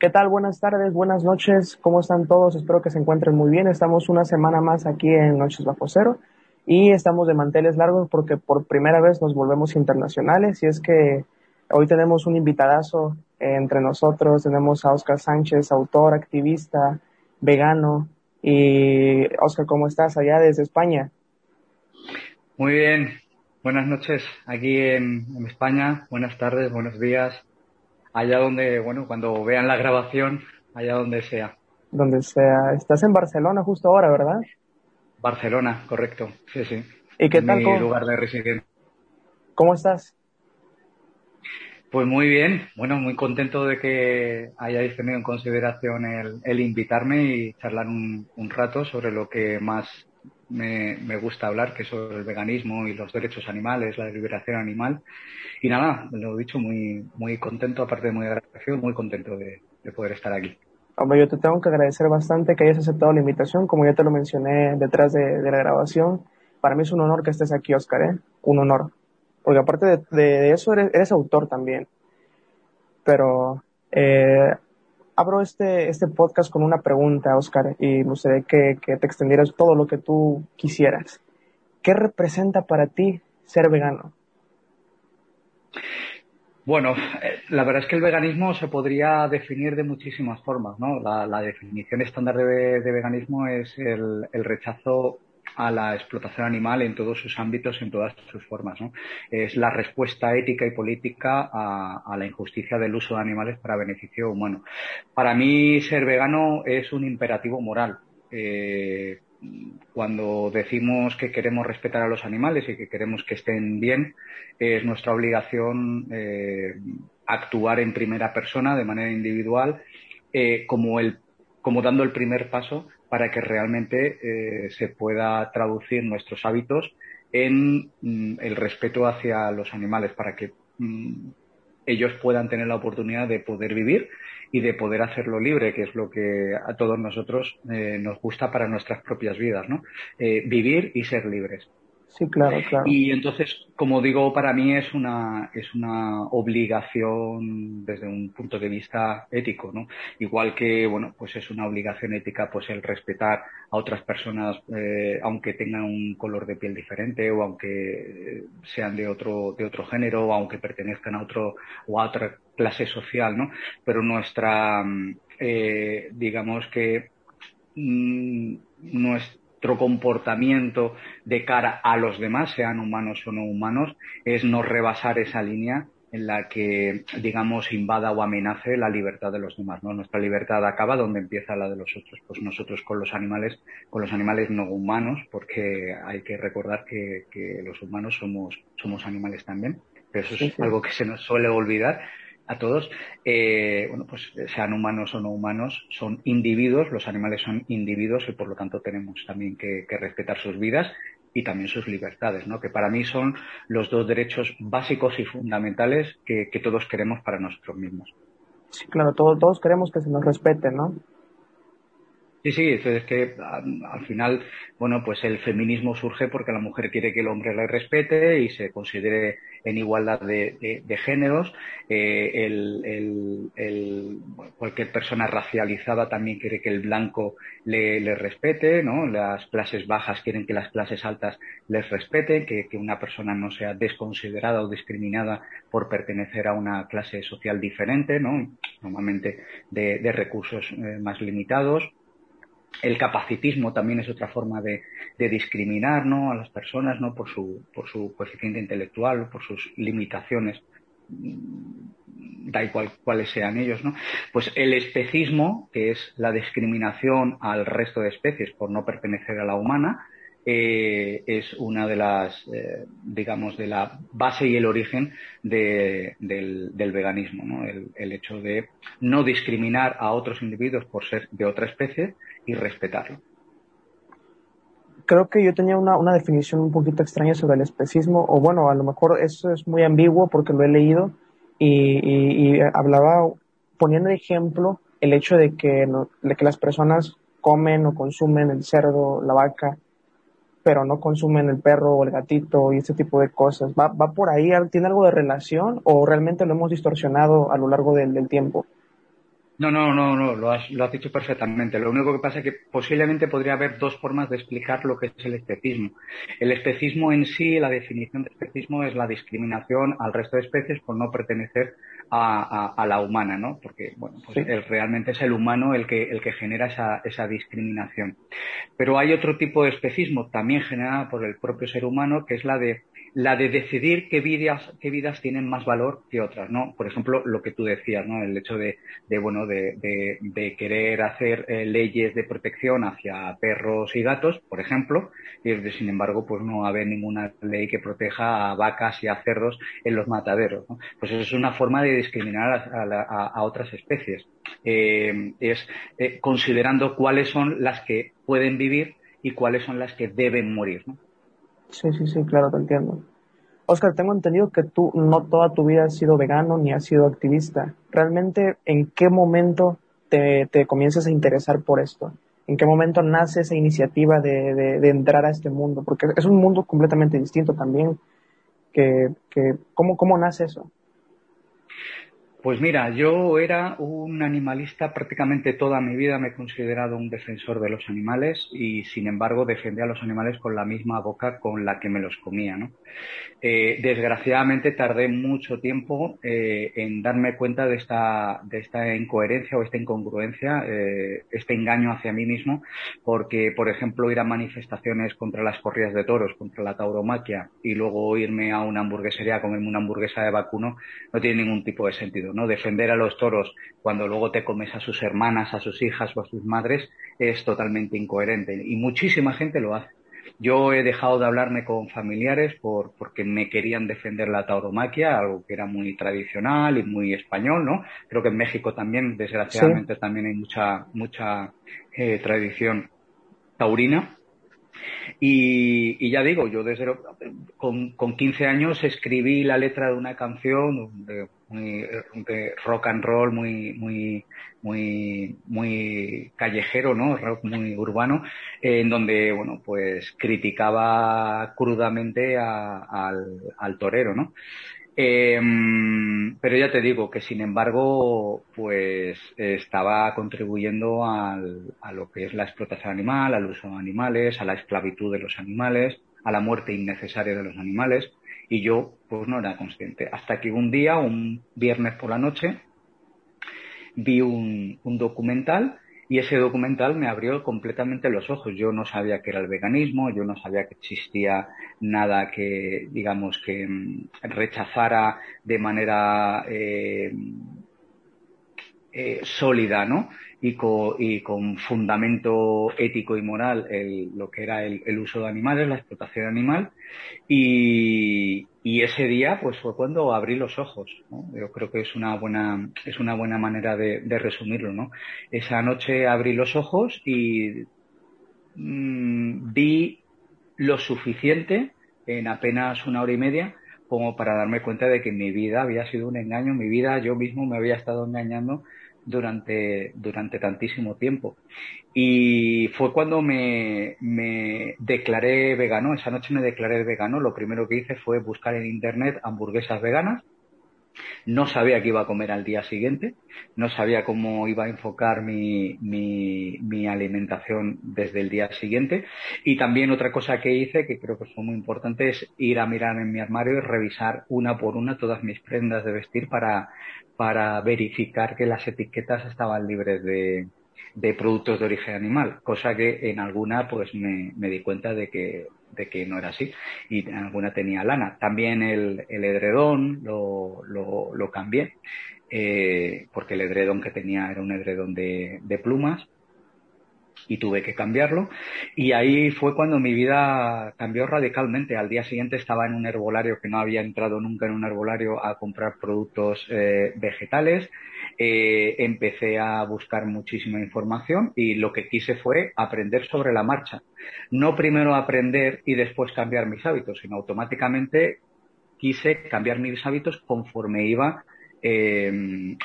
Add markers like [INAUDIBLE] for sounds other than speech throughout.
¿Qué tal? Buenas tardes, buenas noches. ¿Cómo están todos? Espero que se encuentren muy bien. Estamos una semana más aquí en Noches Bajo Cero y estamos de manteles largos porque por primera vez nos volvemos internacionales y es que hoy tenemos un invitadazo entre nosotros. Tenemos a Oscar Sánchez, autor, activista, vegano. Y Oscar, ¿cómo estás allá desde España? Muy bien, buenas noches aquí en, España, buenas tardes, buenos días, allá donde, bueno, cuando vean la grabación, allá donde sea. Donde sea. Estás en Barcelona justo ahora, ¿verdad? Barcelona, correcto, sí, sí. ¿Y qué tal? Mi lugar de residencia. ¿Cómo estás? Pues muy bien, bueno, muy contento de que hayáis tenido en consideración el, invitarme y charlar un, un rato sobre lo que más me, me, gusta hablar, que es sobre el veganismo y los derechos animales, la liberación animal. Y nada, lo dicho, muy, muy contento, aparte de muy agradecido, muy contento de, poder estar aquí. Hombre, yo te tengo que agradecer bastante que hayas aceptado la invitación, como ya te lo mencioné detrás de, la grabación. Para mí es un honor que estés aquí, Oscar, ¿eh? Un honor. Porque aparte de, de eso, eres, eres, autor también. Pero eh, abro este, este podcast con una pregunta, Oscar, y me gustaría que, que te extendieras todo lo que tú quisieras. ¿Qué representa para ti ser vegano? Bueno, eh, la verdad es que el veganismo se podría definir de muchísimas formas, ¿no? La, definición estándar de, veganismo es el rechazo a la explotación animal en todos sus ámbitos, en todas sus formas. Es la respuesta ética y política a, la injusticia del uso de animales para beneficio humano. Para mí, ser vegano es un imperativo moral. Eh, cuando decimos que queremos respetar a los animales y que queremos que estén bien, es nuestra obligación eh, actuar en primera persona, de manera individual, eh, como, el, como dando el primer paso para que realmente eh, se pueda traducir nuestros hábitos en mm, el respeto hacia los animales, para que mm, ellos puedan tener la oportunidad de poder vivir y de poder hacerlo libre, que es lo que a todos nosotros eh, nos gusta para nuestras propias vidas, ¿no? Eh, vivir y ser libres. Sí, claro, claro. Y entonces, como digo, para mí es una, es una obligación desde un punto de vista ético, ¿no? Igual que, bueno, pues es una obligación ética, pues el respetar a otras personas, eh, aunque tengan un color de piel diferente o aunque sean de otro, de otro género o aunque pertenezcan a otro o a otra clase social, ¿no? Pero nuestra, eh, digamos que, mm, nuestra nuestro comportamiento de cara a los demás, sean humanos o no humanos, es no rebasar esa línea en la que, digamos, invada o amenace la libertad de los demás, ¿no? Nuestra libertad acaba donde empieza la de los otros. Pues nosotros con los animales, con los animales no humanos, porque hay que recordar que, los humanos somos, somos animales también. Pero eso es algo que se nos suele olvidar a todos, eh, bueno, pues sean humanos o no humanos, son individuos, los animales son individuos y por lo tanto tenemos también que, respetar sus vidas y también sus libertades, ¿no? Que para mí son los dos derechos básicos y fundamentales que, todos queremos para nosotros mismos. Sí, claro, todos, todos queremos que se nos respete, ¿no? Sí, sí, es que al final, bueno, pues el feminismo surge porque la mujer quiere que el hombre le respete y se considere en igualdad de, géneros. Eh, el, cualquier persona racializada también quiere que el blanco le, respete, ¿no? Las clases bajas quieren que las clases altas les respeten, que, una persona no sea desconsiderada o discriminada por pertenecer a una clase social diferente, ¿no? Normalmente de, recursos eh, más limitados el capacitismo también es otra forma de, discriminar ¿no? a las personas ¿no? por, su, por su coeficiente intelectual, por sus limitaciones, mm, da igual cuáles sean ellos. ¿no? Pues el especismo, que es la discriminación al resto de especies por no pertenecer a la humana, eh, es una de las, eh, digamos, de la base y el origen del, veganismo, ¿no? El, hecho de no discriminar a otros individuos por ser de otra especie y respetarlo. Creo que yo tenía una, una definición un poquito extraña sobre el especismo, o bueno, a lo mejor eso es muy ambiguo porque lo he leído y, y, hablaba poniendo de ejemplo el hecho de que, de que las personas comen o consumen el cerdo, la vaca, pero no consumen el perro o el gatito y ese tipo de cosas. ¿Va, va por ahí? ¿Tiene algo de relación o realmente lo hemos distorsionado a lo largo del, del tiempo? No, no, no, no, lo has, lo has dicho perfectamente. Lo único que pasa es que posiblemente podría haber dos formas de explicar lo que es el especismo. El especismo en sí, la definición de especismo es la discriminación al resto de especies por no pertenecer a, la humana, ¿no? Porque, bueno, pues realmente es el humano el que, el que genera esa, esa discriminación. Pero hay otro tipo de especismo también generado por el propio ser humano, que es la de la de decidir qué vidas, qué vidas tienen más valor que otras, ¿no? Por ejemplo, lo que tú decías, ¿no? El hecho de, de bueno, de, de, querer hacer eh, leyes de protección hacia perros y gatos, por ejemplo, y sin embargo, pues no haber ninguna ley que proteja a vacas y a cerdos en los mataderos, ¿no? Pues eso es una forma de discriminar a, a, otras especies. Eh, es eh, considerando cuáles son las que pueden vivir y cuáles son las que deben morir, ¿no? Sí, sí, sí, claro, te entiendo. Oscar, tengo entendido que tú no toda tu vida has sido vegano ni has sido activista. ¿Realmente en qué momento te, te comienzas a interesar por esto? ¿En qué momento nace esa iniciativa de, de, entrar a este mundo? Porque es un mundo completamente distinto también. Que, que, ¿cómo, ¿Cómo nace eso? Pues mira, yo era un animalista prácticamente toda mi vida, me he considerado un defensor de los animales y sin embargo defendía a los animales con la misma boca con la que me los comía. ¿no? Eh, desgraciadamente tardé mucho tiempo eh, en darme cuenta de esta, de esta incoherencia o esta incongruencia, eh, este engaño hacia mí mismo, porque por ejemplo ir a manifestaciones contra las corridas de toros, contra la tauromaquia y luego irme a una hamburguesería a comerme una hamburguesa de vacuno no tiene ningún tipo de sentido. ¿No? Defender a los toros cuando luego te comes a sus hermanas, a sus hijas o a sus madres es totalmente incoherente y muchísima gente lo hace. Yo he dejado de hablarme con familiares por, porque me querían defender la tauromaquia, algo que era muy tradicional y muy español, ¿no? Creo que en México también, desgraciadamente, también hay mucha, mucha eh, tradición taurina. Y, ya digo, yo desde con, con 15 años escribí la letra de una canción de, muy rock and roll, muy, muy, muy, muy callejero, ¿no? Rock muy urbano, en donde, bueno, pues criticaba crudamente al, al torero, ¿no? Em, pero ya te digo que sin embargo, pues estaba contribuyendo al, a lo que es la explotación animal, al uso de animales, a la esclavitud de los animales, a la muerte innecesaria de los animales, y yo pues no era consciente. Hasta que un día, un viernes por la noche, vi un, un documental y ese documental me abrió completamente los ojos. Yo no sabía que era el veganismo, yo no sabía que existía nada que, digamos, que mm, rechazara de manera eh, eh, sólida, ¿no? Y con, fundamento ético y moral lo que era el, uso de animales, la explotación animal. Y, ese día, pues fue cuando abrí los ojos. Yo creo que es una buena, es una buena manera de, resumirlo, ¿no? Esa noche abrí los ojos y mm, vi lo suficiente en apenas una hora y media como para darme cuenta de que mi vida había sido un engaño, mi vida yo mismo me había estado engañando durante, durante tantísimo tiempo. Y fue cuando me, me declaré vegano, esa noche me declaré vegano, lo primero que hice fue buscar en internet hamburguesas veganas no sabía qué iba a comer al día siguiente, no sabía cómo iba a enfocar mi, mi, alimentación desde el día siguiente. Y también otra cosa que hice, que creo que fue muy importante, es ir a mirar en mi armario y revisar una por una todas mis prendas de vestir para, para verificar que las etiquetas estaban libres de, de productos de origen animal, cosa que en alguna pues me, me di cuenta de que de que no era así y alguna tenía lana. También el, el edredón lo, lo, lo cambié eh, porque el edredón que tenía era un edredón de, de plumas y tuve que cambiarlo. Y ahí fue cuando mi vida cambió radicalmente. Al día siguiente estaba en un herbolario que no había entrado nunca en un herbolario a comprar productos eh, vegetales. Eh, empecé a buscar muchísima información y lo que quise fue aprender sobre la marcha. No primero aprender y después cambiar mis hábitos, sino automáticamente quise cambiar mis hábitos conforme iba eh,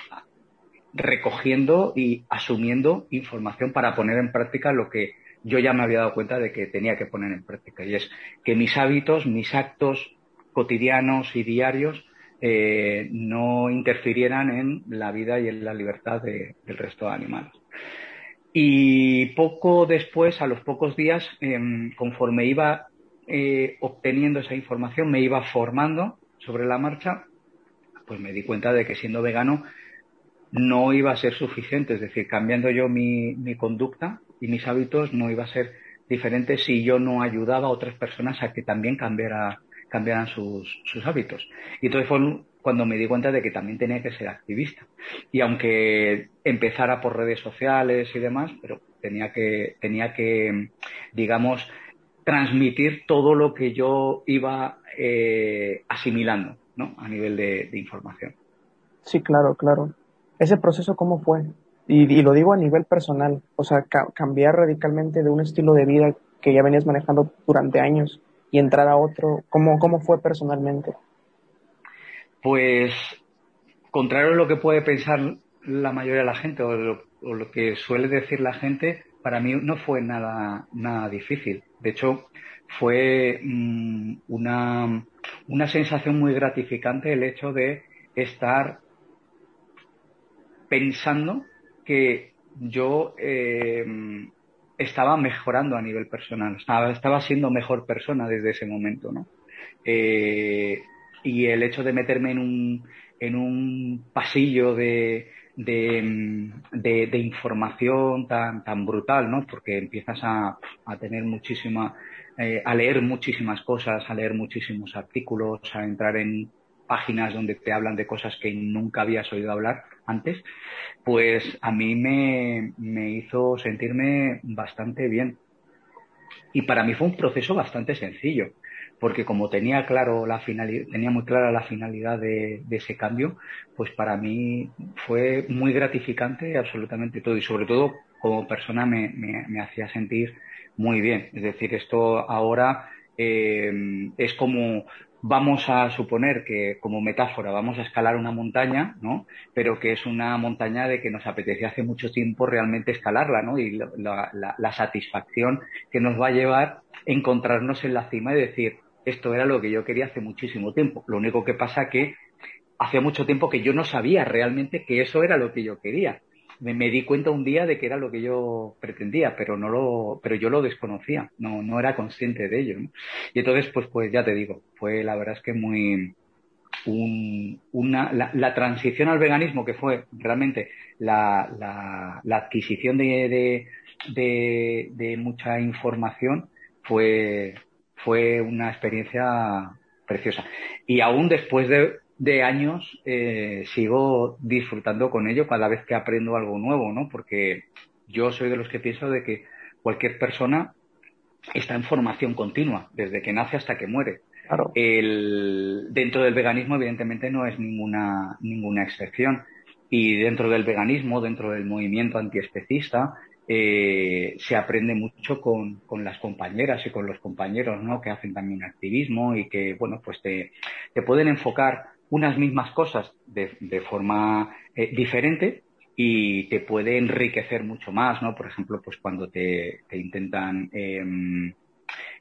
recogiendo y asumiendo información para poner en práctica lo que yo ya me había dado cuenta de que tenía que poner en práctica. Y es que mis hábitos, mis actos cotidianos y diarios eh, no interfirieran en la vida y en la libertad del resto de animales. Y poco después, a los pocos días, em, conforme iba eh, obteniendo esa información, me iba formando sobre la marcha, pues me di cuenta de que siendo vegano no iba a ser suficiente, es decir, cambiando yo mi, conducta y mis hábitos no iba a ser diferente si yo no ayudaba a otras personas a que también cambiara, cambiaran sus, hábitos. Y entonces fue cuando me di cuenta de que también tenía que ser activista. Y aunque empezara por redes sociales y demás, pero tenía que, tenía que digamos, transmitir todo lo que yo iba eh, asimilando, ¿no? A nivel de información. Sí, claro, claro. ¿Ese proceso cómo fue? Y, lo digo a nivel personal, o sea, cambiar radicalmente de un estilo de vida que ya venías manejando durante años y entrar a otro, ¿cómo, cómo fue personalmente? Pues, contrario a lo que puede pensar la mayoría de la gente o lo, que suele decir la gente, para mí no fue nada, nada difícil. De hecho, fue mm, una, una sensación muy gratificante el hecho de estar pensando que yo eh, estaba mejorando a nivel personal, estaba, siendo mejor persona desde ese momento, ¿no? Eh, y el hecho de meterme en un, en un pasillo de, de, información tan, tan brutal, ¿no? Porque empiezas a, a tener muchísima, eh, a leer muchísimas cosas, a leer muchísimos artículos, a entrar en páginas donde te hablan de cosas que nunca habías oído hablar antes, pues a mí me, me hizo sentirme bastante bien. Y para mí fue un proceso bastante sencillo, porque como tenía claro la tenía muy clara la finalidad de, ese cambio, pues para mí fue muy gratificante absolutamente todo y sobre todo como persona me, me, hacía sentir muy bien. Es decir, esto ahora eh, es como vamos a suponer que, como metáfora, vamos a escalar una montaña, ¿no? Pero que es una montaña de que nos apetece hace mucho tiempo realmente escalarla, ¿no? Y la, satisfacción que nos va a llevar encontrarnos en la cima y decir, esto era lo que yo quería hace muchísimo tiempo. Lo único que pasa que hacía mucho tiempo que yo no sabía realmente que eso era lo que yo quería me, di cuenta un día de que era lo que yo pretendía, pero no lo, pero yo lo desconocía, no, no era consciente de ello. Y entonces, pues, pues ya te digo, fue la verdad es que muy, una, la, transición al veganismo, que fue realmente la, la, adquisición de, de, de, mucha información, fue, fue una experiencia preciosa. Y aún después de, de años eh, sigo disfrutando con ello cada vez que aprendo algo nuevo, ¿no? Porque yo soy de los que pienso de que cualquier persona está en formación continua, desde que nace hasta que muere. El, dentro del veganismo, evidentemente, no es ninguna, ninguna excepción. Y dentro del veganismo, dentro del movimiento antiespecista, eh, se aprende mucho con, con, las compañeras y con los compañeros, ¿no? Que hacen también activismo y que, bueno, pues te, te pueden enfocar unas mismas cosas de, de forma eh, diferente y te puede enriquecer mucho más, ¿no? Por ejemplo, pues cuando te, te intentan em,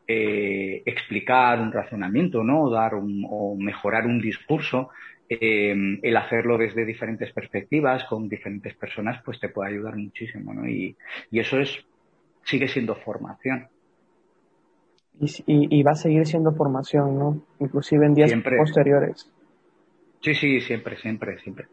eh, explicar un razonamiento, ¿no? O dar un, o mejorar un discurso, em, el hacerlo desde diferentes perspectivas, con diferentes personas, pues te puede ayudar muchísimo, ¿no? Y, y eso es, sigue siendo formación. Y, y, va a seguir siendo formación, ¿no? Inclusive en días posteriores. Sí, sí, siempre, siempre, siempre.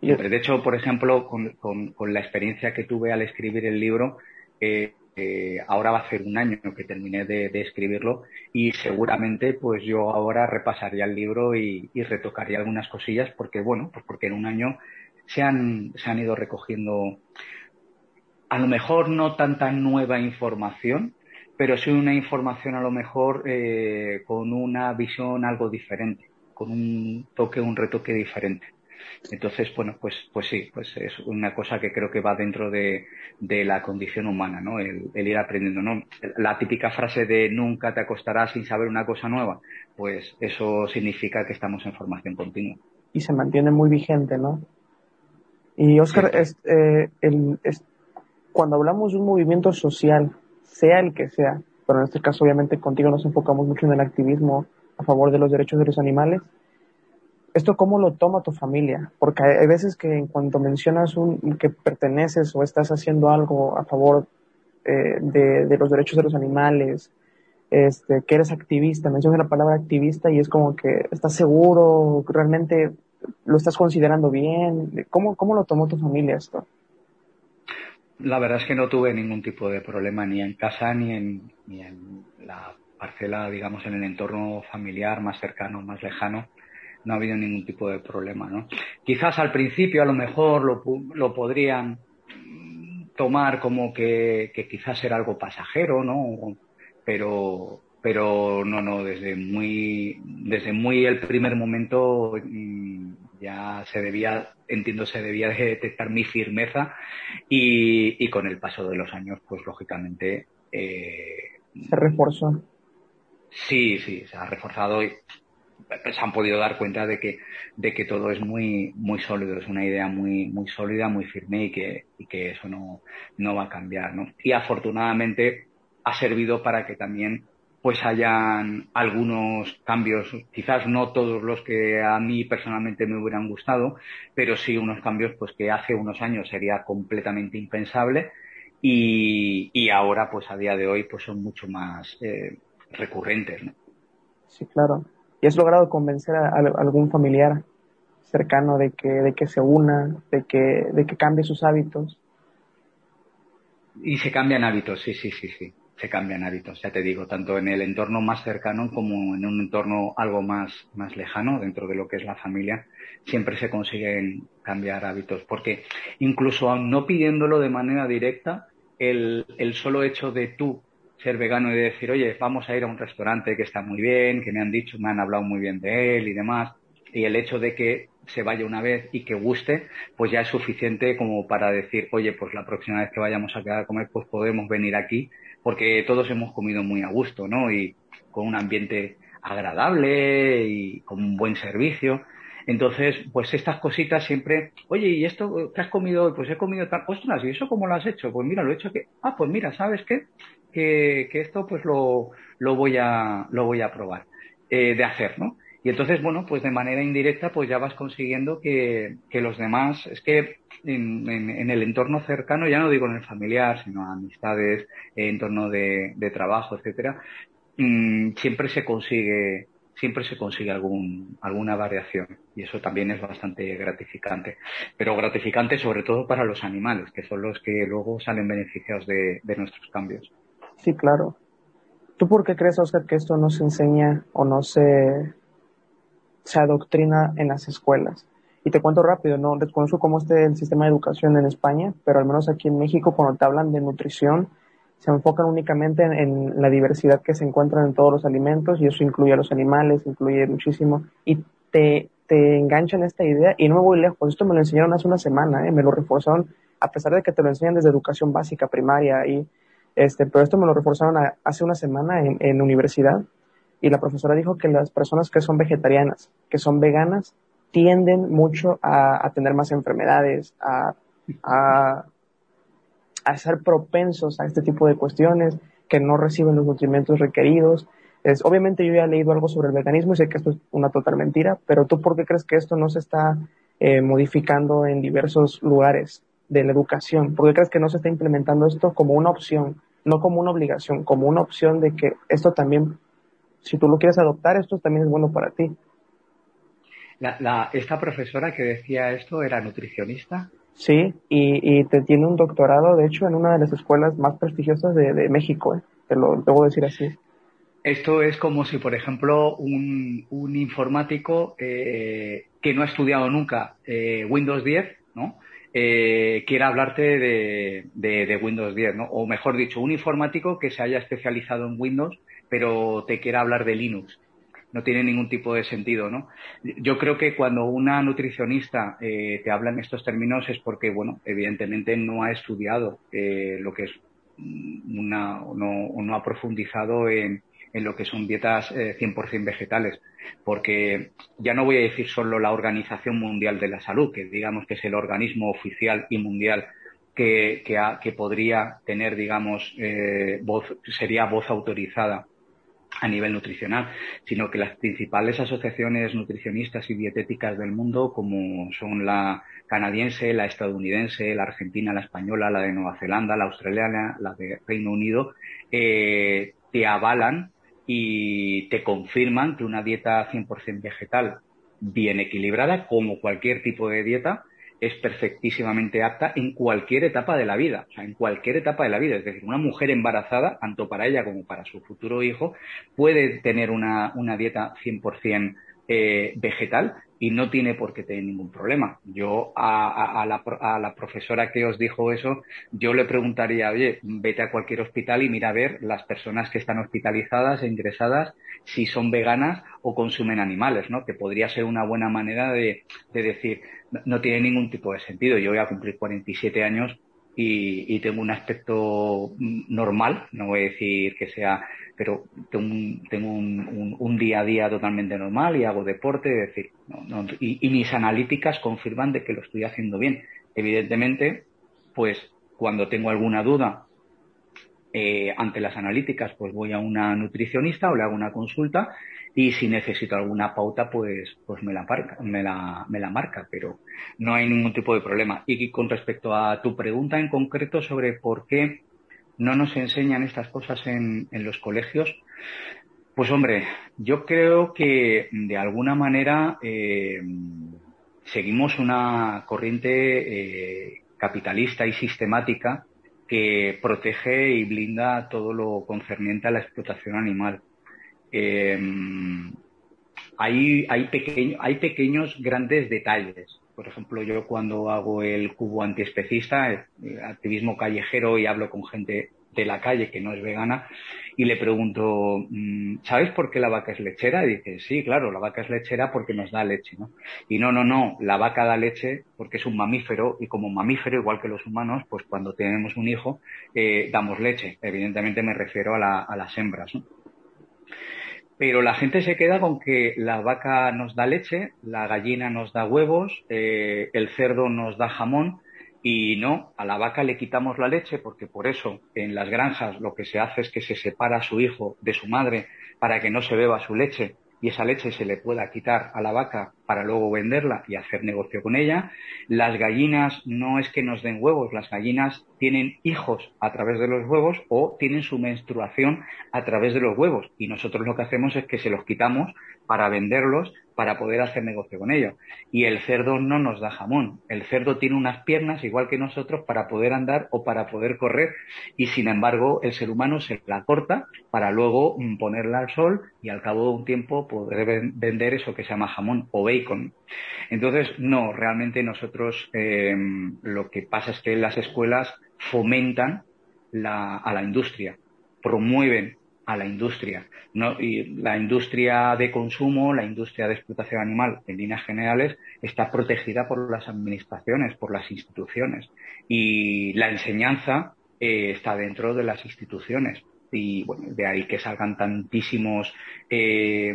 De hecho, por ejemplo, con, con, la experiencia que tuve al escribir el libro, eh, eh, ahora va a ser un año que terminé de, escribirlo y seguramente pues yo ahora repasaría el libro y, retocaría algunas cosillas porque, bueno, pues porque en un año se han, se han ido recogiendo a lo mejor no tanta nueva información, pero sí una información a lo mejor eh, con una visión algo diferente, con un toque, un retoque diferente. Entonces, bueno, pues, pues sí, pues es una cosa que creo que va dentro de, la condición humana, ¿no? El, ir aprendiendo, ¿no? La típica frase de nunca te acostarás sin saber una cosa nueva, pues eso significa que estamos en formación continua. Y se mantiene muy vigente, ¿no? Y Oscar, eh, cuando hablamos de un movimiento social, sea el que sea, pero en este caso obviamente contigo nos enfocamos mucho en el activismo a favor de los derechos de los animales, ¿esto cómo lo toma tu familia? Porque hay veces que en cuanto mencionas un, que perteneces o estás haciendo algo a favor eh, de, los derechos de los animales, este, que eres activista, mencionas la palabra activista y es como que estás seguro, realmente lo estás considerando bien. ¿Cómo, cómo lo tomó tu familia esto? La verdad es que no tuve ningún tipo de problema ni en casa ni en, ni en la parcela, digamos, en el entorno familiar más cercano, más lejano no ha habido ningún tipo de problema, ¿no? Quizás al principio a lo mejor lo, lo podrían tomar como que, que, quizás era algo pasajero, ¿no? Pero, pero no, no, desde muy, desde muy el primer momento mm, ya se debía, entiendo, se debía de detectar mi firmeza y, y con el paso de los años, pues lógicamente. Eh, se reforzó. Sí, sí, se ha reforzado y se han podido dar cuenta de que, de que todo es muy, muy sólido, es una idea muy, muy sólida, muy firme y que, y que eso no, no va a cambiar, ¿no? Y afortunadamente ha servido para que también pues hayan algunos cambios, quizás no todos los que a mí personalmente me hubieran gustado, pero sí unos cambios pues que hace unos años sería completamente impensable y, y ahora pues a día de hoy pues son mucho más eh, recurrentes, ¿no? Sí, claro. ¿Y has logrado convencer a, algún familiar cercano de que, de que se una, de que, de que cambie sus hábitos? Y se cambian hábitos, sí, sí, sí, sí. Se cambian hábitos, ya te digo, tanto en el entorno más cercano como en un entorno algo más, más lejano, dentro de lo que es la familia, siempre se consiguen cambiar hábitos. Porque incluso no pidiéndolo de manera directa, el, el solo hecho de tú ser vegano y decir, oye, vamos a ir a un restaurante que está muy bien, que me han dicho, me han hablado muy bien de él y demás, y el hecho de que se vaya una vez y que guste, pues ya es suficiente como para decir, oye, pues la próxima vez que vayamos a quedar a comer, pues podemos venir aquí, porque todos hemos comido muy a gusto, ¿no? Y con un ambiente agradable y con un buen servicio. Entonces, pues estas cositas siempre, oye, ¿y esto qué has comido hoy? Pues he comido tal, ostras, ¿y eso cómo lo has hecho? Pues mira, lo he hecho que, ah, pues mira, ¿sabes qué? Que, que esto pues lo, lo voy a, lo voy a probar eh, de hacer, ¿no? Y entonces, bueno, pues de manera indirecta, pues ya vas consiguiendo que, que los demás, es que en, en, el entorno cercano, ya no digo en el familiar, sino amistades, entorno de, de trabajo, etcétera, mmm, siempre se consigue siempre se consigue algún, alguna variación y eso también es bastante gratificante. Pero gratificante sobre todo para los animales, que son los que luego salen beneficiados de, de nuestros cambios. Sí, claro. ¿Tú por qué crees, Oscar, que esto no se enseña o no se, se adoctrina en las escuelas? Y te cuento rápido, no desconozco cómo esté el sistema de educación en España, pero al menos aquí en México, cuando te hablan de nutrición, se enfocan únicamente en, la diversidad que se encuentra en todos los alimentos y eso incluye a los animales, incluye muchísimo y te, te enganchan esta idea y no me voy lejos, esto me lo enseñaron hace una semana, ¿eh? me lo reforzaron a pesar de que te lo enseñan desde educación básica, primaria y este, pero esto me lo reforzaron hace una semana en, en universidad y la profesora dijo que las personas que son vegetarianas, que son veganas, tienden mucho a, a tener más enfermedades, a, a a ser propensos a este tipo de cuestiones, que no reciben los nutrimentos requeridos. Es, obviamente yo ya he leído algo sobre el veganismo y sé que esto es una total mentira, pero tú por qué crees que esto no se está eh, modificando en diversos lugares de la educación? ¿Por qué crees que no se está implementando esto como una opción, no como una obligación, como una opción de que esto también, si tú lo quieres adoptar, esto también es bueno para ti? La, esta profesora que decía esto era nutricionista. Sí, y, te tiene un doctorado, de hecho, en una de las escuelas más prestigiosas de, México, ¿eh? te lo debo decir así. Esto es como si, por ejemplo, un, informático eh, que no ha estudiado nunca eh, Windows 10, ¿no? Eh, quiera hablarte de, de, Windows 10, ¿no? O mejor dicho, un informático que se haya especializado en Windows, pero te quiera hablar de Linux. No tiene ningún tipo de sentido, ¿no? Yo creo que cuando una nutricionista eh, te habla en estos términos es porque, bueno, evidentemente no ha estudiado eh, lo que es una, no, no ha profundizado en, en lo que son dietas 100% eh, vegetales, porque ya no voy a decir solo la Organización Mundial de la Salud, que digamos que es el organismo oficial y mundial que, que, podría tener, digamos, eh, voz, sería voz autorizada a nivel nutricional, sino que las principales asociaciones nutricionistas y dietéticas del mundo, como son la canadiense, la estadounidense, la argentina, la española, la de Nueva Zelanda, la australiana, la de Reino Unido, eh, te avalan y te confirman que una dieta 100% vegetal bien equilibrada, como cualquier tipo de dieta, es perfectísimamente apta en cualquier etapa de la vida, o sea, en cualquier etapa de la vida. Es decir, una mujer embarazada, tanto para ella como para su futuro hijo, puede tener una, una dieta 100% eh, vegetal y no tiene por qué tener ningún problema. Yo a, la, a, la, profesora que os dijo eso, yo le preguntaría, oye, vete a cualquier hospital y mira a ver las personas que están hospitalizadas e ingresadas si son veganas o consumen animales, ¿no? Que podría ser una buena manera de, de decir, no, tiene ningún tipo de sentido. Yo voy a cumplir 47 años y, y tengo un aspecto normal, no voy a decir que sea pero tengo, un, día a día totalmente normal y hago deporte, decir, y, mis analíticas confirman de que lo estoy haciendo bien. Evidentemente, pues cuando tengo alguna duda eh, ante las analíticas, pues voy a una nutricionista o le hago una consulta y si necesito alguna pauta, pues, pues me la marca, me la, me la marca, pero no hay ningún tipo de problema. Y con respecto a tu pregunta en concreto sobre por qué no nos enseñan estas cosas en, los colegios, pues hombre, yo creo que de alguna manera eh, seguimos una corriente eh, capitalista y sistemática que protege y blinda todo lo concerniente a la explotación animal. Eh, hay, hay, hay pequeños grandes detalles. Por ejemplo, yo cuando hago el cubo antiespecista, activismo callejero y hablo con gente de la calle que no es vegana, y le pregunto, mm, ¿sabes por qué la vaca es lechera? Y dice, sí, claro, la vaca es lechera porque nos da leche, ¿no? Y no, no, no, la vaca da leche porque es un mamífero y como mamífero, igual que los humanos, pues cuando tenemos un hijo, eh, damos leche. Evidentemente me refiero a, a las hembras, ¿no? pero la gente se queda con que la vaca nos da leche, la gallina nos da huevos, eh, el cerdo nos da jamón y no, a la vaca le quitamos la leche porque por eso en las granjas lo que se hace es que se separa a su hijo de su madre para que no se beba su leche y esa leche se le pueda quitar a la vaca para luego venderla y hacer negocio con ella. Las gallinas no es que nos den huevos, las gallinas tienen hijos a través de los huevos o tienen su menstruación a través de los huevos y nosotros lo que hacemos es que se los quitamos para venderlos para poder hacer negocio con ellos. Y el cerdo no nos da jamón. El cerdo tiene unas piernas igual que nosotros para poder andar o para poder correr y sin embargo el ser humano se la corta para luego mm, ponerla al sol y al cabo de un tiempo poder vender eso que se llama jamón o bacon. Entonces, no, realmente nosotros em, lo que pasa es que las escuelas fomentan a la industria, promueven a la industria. ¿no? Y la industria de consumo, la industria de explotación animal, en líneas generales, está protegida por las administraciones, por las instituciones. Y la enseñanza eh, está dentro de las instituciones. Y bueno, de ahí que salgan tantísimos eh,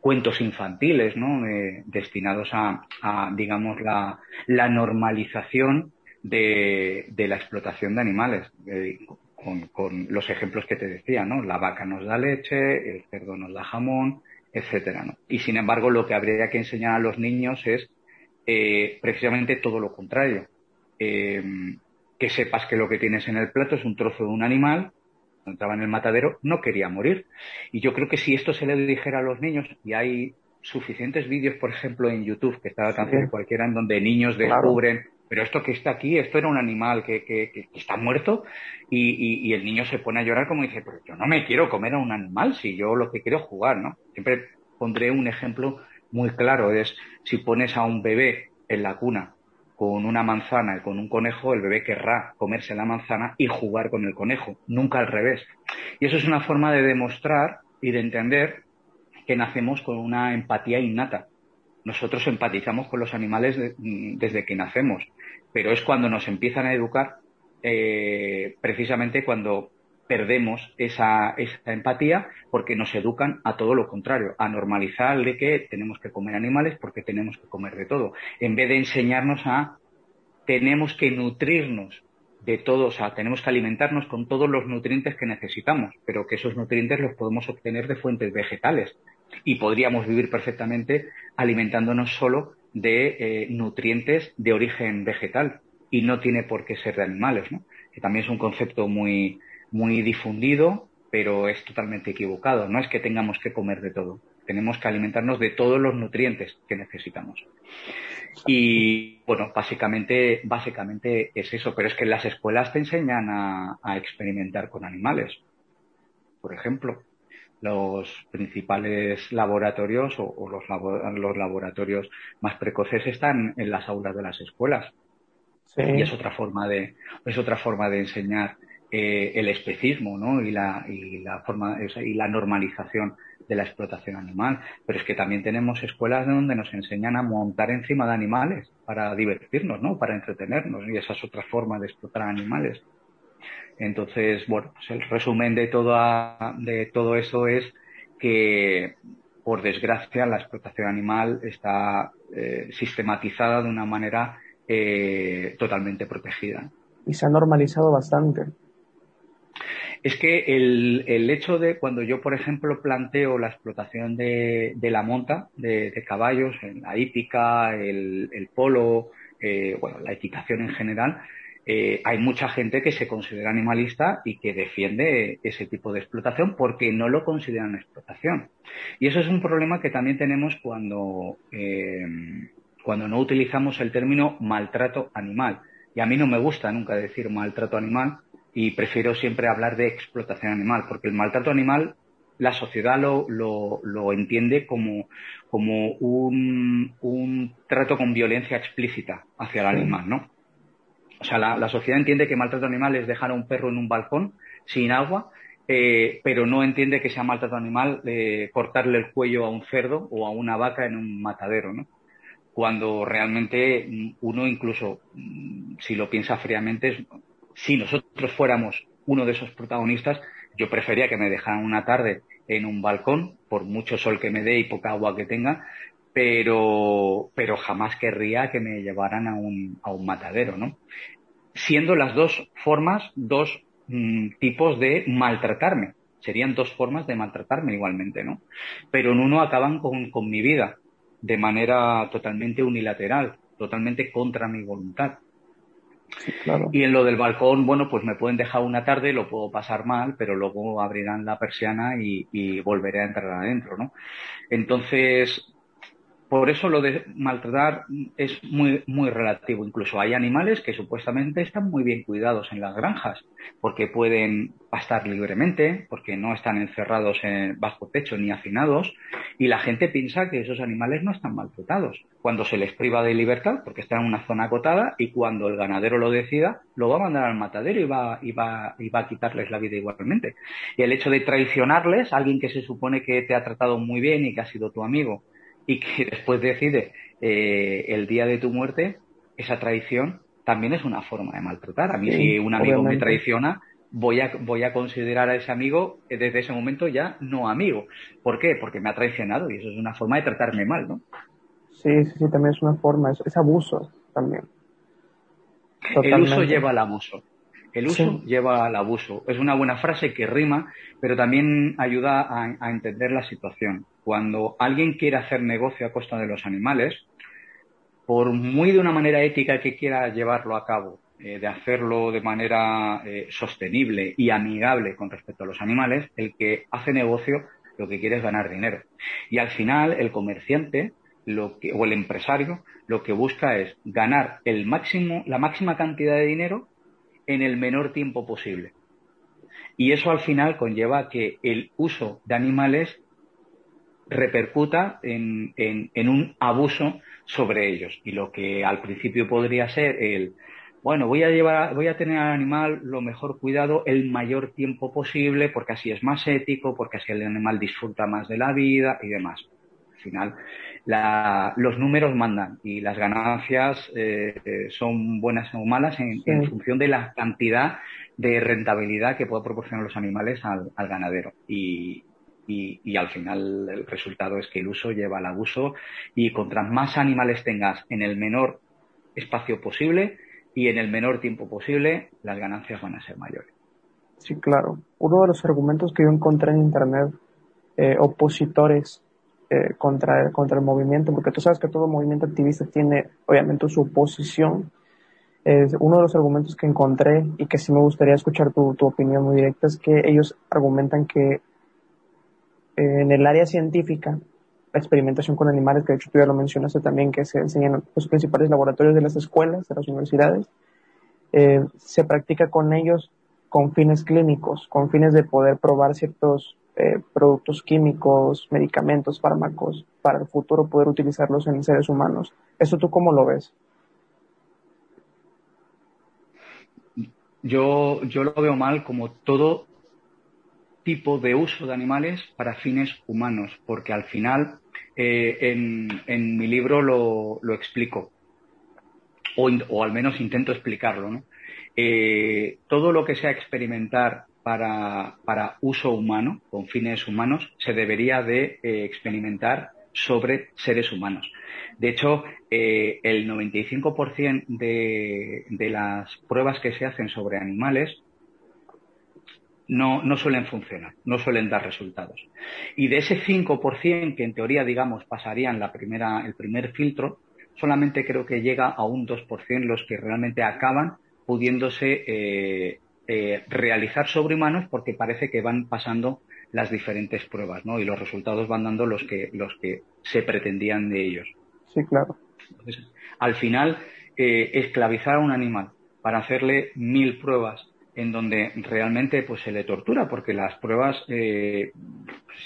cuentos infantiles, ¿no? Eh, destinados a, digamos, la, la normalización de, de, la explotación de animales con, los ejemplos que te decía, ¿no? La vaca nos da leche, el cerdo nos da jamón, etcétera, ¿no? Y sin embargo, lo que habría que enseñar a los niños es eh, precisamente todo lo contrario. Eh, que sepas que lo que tienes en el plato es un trozo de un animal, cuando estaba en el matadero, no quería morir. Y yo creo que si esto se le dijera a los niños, y hay suficientes vídeos, por ejemplo, en YouTube, que está al alcance de cualquiera, en donde niños descubren pero esto que está aquí, esto era un animal que, que, está muerto y, y, el niño se pone a llorar como dice, pero yo no me quiero comer a un animal si yo lo que quiero es jugar, ¿no? Siempre pondré un ejemplo muy claro, es si pones a un bebé en la cuna con una manzana y con un conejo, el bebé querrá comerse la manzana y jugar con el conejo, nunca al revés. Y eso es una forma de demostrar y de entender que nacemos con una empatía innata. Nosotros empatizamos con los animales desde que nacemos, pero es cuando nos empiezan a educar, eh, precisamente cuando perdemos esa, esa, empatía porque nos educan a todo lo contrario, a normalizar de que tenemos que comer animales porque tenemos que comer de todo, en vez de enseñarnos a tenemos que nutrirnos de todo, o sea, tenemos que alimentarnos con todos los nutrientes que necesitamos, pero que esos nutrientes los podemos obtener de fuentes vegetales y podríamos vivir perfectamente alimentándonos solo de eh, nutrientes de origen vegetal y no tiene por qué ser de animales, ¿no? que también es un concepto muy, muy difundido, pero es totalmente equivocado. No es que tengamos que comer de todo, tenemos que alimentarnos de todos los nutrientes que necesitamos. Y bueno, básicamente, básicamente es eso, pero es que las escuelas te enseñan a, experimentar con animales. Por ejemplo, los principales laboratorios o, los, los, laboratorios más precoces están en las aulas de las escuelas. Y es otra forma de, es otra forma de enseñar eh, el especismo ¿no? y, la, y, la forma, y la normalización de la explotación animal. Pero es que también tenemos escuelas donde nos enseñan a montar encima de animales para divertirnos, ¿no? para entretenernos. Y esa es otra forma de explotar animales. Entonces, bueno, pues el resumen de, toda, de todo eso es que, por desgracia, la explotación animal está eh, sistematizada de una manera eh, totalmente protegida. Y se ha normalizado bastante. Es que el, el, hecho de cuando yo, por ejemplo, planteo la explotación de, de la monta, de, de, caballos, en la hípica, el, el polo, eh, bueno, la equitación en general, eh, hay mucha gente que se considera animalista y que defiende ese tipo de explotación porque no lo consideran explotación. Y eso es un problema que también tenemos cuando, eh, cuando no utilizamos el término maltrato animal. Y a mí no me gusta nunca decir maltrato animal y prefiero siempre hablar de explotación animal, porque el maltrato animal la sociedad lo, lo, lo entiende como, como un, un, trato con violencia explícita hacia el animal, ¿no? O sea, la, sociedad entiende que maltrato animal es dejar a un perro en un balcón sin agua, eh, pero no entiende que sea maltrato animal eh, cortarle el cuello a un cerdo o a una vaca en un matadero, ¿no? Cuando realmente uno incluso, si lo piensa fríamente, si nosotros fuéramos uno de esos protagonistas, yo prefería que me dejaran una tarde en un balcón, por mucho sol que me dé y poca agua que tenga, pero, pero jamás querría que me llevaran a un, a un matadero, ¿no? Siendo las dos formas, dos mm, tipos de maltratarme. Serían dos formas de maltratarme igualmente, ¿no? Pero en uno acaban con, con mi vida de manera totalmente unilateral, totalmente contra mi voluntad. Y en lo del balcón, bueno, pues me pueden dejar una tarde, lo puedo pasar mal, pero luego abrirán la persiana y, y volveré a entrar adentro, ¿no? Entonces, por eso lo de maltratar es muy, muy relativo. Incluso hay animales que supuestamente están muy bien cuidados en las granjas, porque pueden pastar libremente, porque no están encerrados en bajo techo ni hacinados, y la gente piensa que esos animales no están maltratados. Cuando se les priva de libertad, porque están en una zona acotada, y cuando el ganadero lo decida, lo va a mandar al matadero y va, y va, y va a quitarles la vida igualmente. Y el hecho de traicionarles, alguien que se supone que te ha tratado muy bien y que ha sido tu amigo, y que [LAUGHS] después decide eh, el día de tu muerte, esa traición también es una forma de maltratar. A mí si un amigo me traiciona, voy a, voy a considerar a ese amigo eh, desde ese momento ya no amigo. ¿Por qué? Porque me ha traicionado y eso es una forma de tratarme mal, ¿no? Sí, sí, sí, también es una forma, es, abuso también. El uso lleva al abuso. El uso lleva al abuso. Es una buena frase que rima, pero también ayuda a entender la situación cuando alguien quiere hacer negocio a costa de los animales, por muy de una manera ética que quiera llevarlo a cabo, eh, de hacerlo de manera eh, sostenible y amigable con respecto a los animales, el que hace negocio lo que quiere es ganar dinero. Y al final el comerciante lo que, o el empresario lo que busca es ganar el máximo, la máxima cantidad de dinero en el menor tiempo posible. Y eso al final conlleva que el uso de animales repercuta en, en, un abuso sobre ellos. Y lo que al principio podría ser el, bueno, voy a llevar, voy a tener al animal lo mejor cuidado el mayor tiempo posible, porque así es más ético, porque así el animal disfruta más de la vida y demás. Al final, los números mandan y las ganancias eh, son buenas o malas en, función de la cantidad de rentabilidad que pueda proporcionar los animales al, ganadero. Y, y, al final el resultado es que el uso lleva al abuso y contra más animales tengas en el menor espacio posible y en el menor tiempo posible, las ganancias van a ser mayores. Sí, claro. Uno de los argumentos que yo encontré en Internet, eh, opositores eh, contra, contra el movimiento, porque tú sabes que todo movimiento activista tiene obviamente su oposición. Es uno de los argumentos que encontré y que sí me gustaría escuchar tu, tu opinión muy directa es que ellos argumentan que eh, en el área científica, la experimentación con animales, que de hecho tú ya lo mencionaste también, que se enseñan en los principales laboratorios de las escuelas, de las universidades, eh, se practica con ellos con fines clínicos, con fines de poder probar ciertos eh, productos químicos, medicamentos, fármacos, para el futuro poder utilizarlos en seres humanos. ¿Eso tú cómo lo ves? Yo, yo lo veo mal como todo tipo de uso de animales para fines humanos, porque al final eh, en, mi libro lo, explico, o, al menos intento explicarlo. Eh, todo lo que sea experimentar para, para uso humano, con fines humanos, se debería de eh, experimentar sobre seres humanos. De hecho, eh, el 95% de, de las pruebas que se hacen sobre animales no, no, suelen funcionar, no suelen dar resultados. Y de ese 5% que en teoría, digamos, pasarían la primera, el primer filtro, solamente creo que llega a un 2% los que realmente acaban pudiéndose eh, eh, realizar sobre humanos porque parece que van pasando las diferentes pruebas, ¿no? Y los resultados van dando los que, los que se pretendían de ellos. Sí, claro. al final, eh, esclavizar a un animal para hacerle mil pruebas en donde realmente pues se le tortura porque las pruebas eh,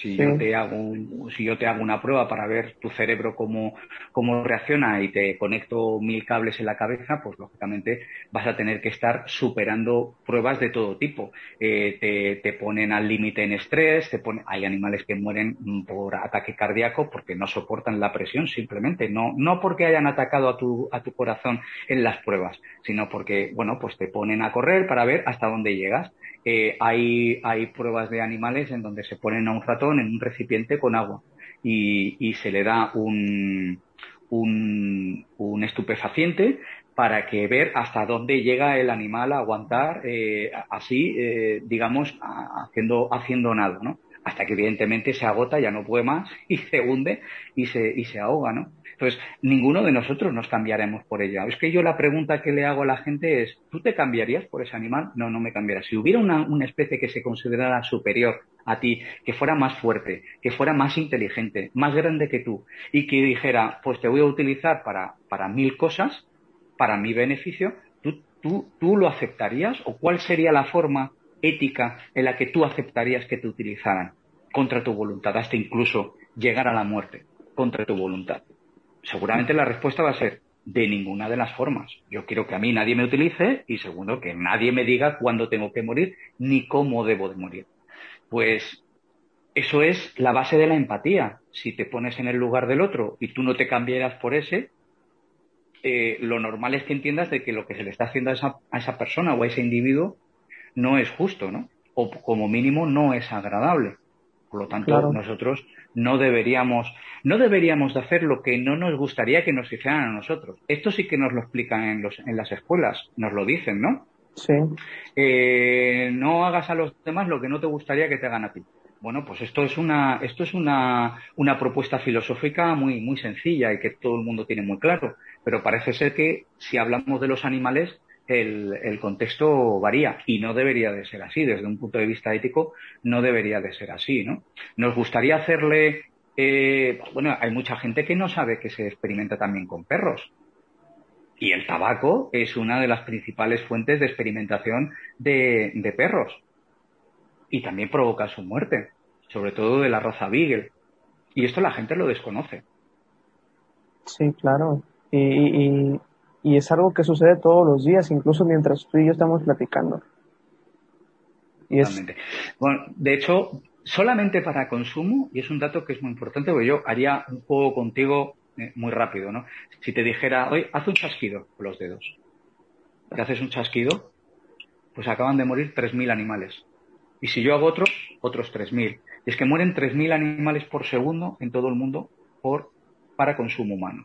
si yo te hago si yo te hago una prueba para ver tu cerebro cómo, cómo reacciona y te conecto mil cables en la cabeza pues lógicamente vas a tener que estar superando pruebas de todo tipo. Eh, te, te, ponen al límite en estrés te pone, hay animales que mueren por ataque cardíaco porque no soportan la presión simplemente. No no porque hayan atacado a tu a tu corazón en las pruebas sino porque bueno pues te ponen a correr para ver hasta dónde llegas. Eh, hay, hay pruebas de animales en donde se ponen a un ratón en un recipiente con agua y, se le da un, un, estupefaciente para que ver hasta dónde llega el animal a aguantar eh, así, eh, digamos, haciendo, haciendo nada, ¿no? Hasta que evidentemente se agota, ya no puede más [LAUGHS] y se hunde y se, y se ahoga, ¿no? Entonces, ninguno de nosotros nos cambiaremos por ella. Es que yo la pregunta que le hago a la gente es, ¿tú te cambiarías por ese animal? No, no me cambiaría. Si hubiera una, especie que se considerara superior a ti, que fuera más fuerte, que fuera más inteligente, más grande que tú, y que dijera, pues te voy a utilizar para, para mil cosas, para mi beneficio, ¿tú, tú, ¿tú lo aceptarías? ¿O cuál sería la forma ética en la que tú aceptarías que te utilizaran contra tu voluntad, hasta incluso llegar a la muerte contra tu voluntad? seguramente la respuesta va a ser de ninguna de las formas. Yo quiero que a mí nadie me utilice y segundo, que nadie me diga cuándo tengo que morir ni cómo debo de morir. Pues eso es la base de la empatía. Si te pones en el lugar del otro y tú no te cambiaras por ese, eh, lo normal es que entiendas de que lo que se le está haciendo a esa persona o a ese individuo no es justo, ¿no? O como mínimo no es agradable. Por lo tanto, nosotros no deberíamos, no deberíamos de hacer lo que no nos gustaría que nos hicieran a nosotros. Esto sí que nos lo explican en, los, en las escuelas, nos lo dicen, ¿no? Sí. Eh, no hagas a los demás lo que no te gustaría que te hagan a ti. Bueno, pues esto es una, esto es una, una propuesta filosófica muy, muy sencilla y que todo el mundo tiene muy claro. Pero parece ser que si hablamos de los animales, el, contexto varía y no debería de ser así. Desde un punto de vista ético, no debería de ser así, ¿no? Nos gustaría hacerle, eh, bueno, hay mucha gente que no sabe que se experimenta también con perros. Y el tabaco es una de las principales fuentes de experimentación de, de perros. Y también provoca su muerte, sobre todo de la raza Beagle. Y esto la gente lo desconoce. Sí, claro. Y, y, es algo que sucede todos los días, incluso mientras tú y yo estamos platicando. Y Bueno, de hecho, solamente para consumo, y es un dato que es muy importante, porque yo haría un juego contigo eh, muy rápido, ¿no? Si te dijera, oye, haz un chasquido con los dedos. Te haces un chasquido, pues acaban de morir 3.000 animales. Y si yo hago otro, otros 3.000. Y es que mueren 3.000 animales por segundo en todo el mundo por, para consumo humano.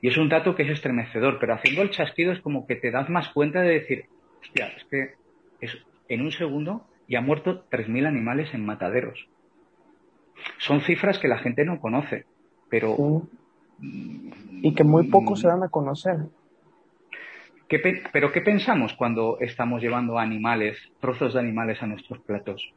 Y es un dato que es estremecedor, pero haciendo el chasquido es como que te das más cuenta de decir, hostia, es que es, en un segundo ya han muerto 3.000 animales en mataderos. Son cifras que la gente no conoce, pero... Y que muy pocos se dan a conocer. ¿Pero qué pensamos cuando estamos llevando animales, trozos de animales a nuestros platos?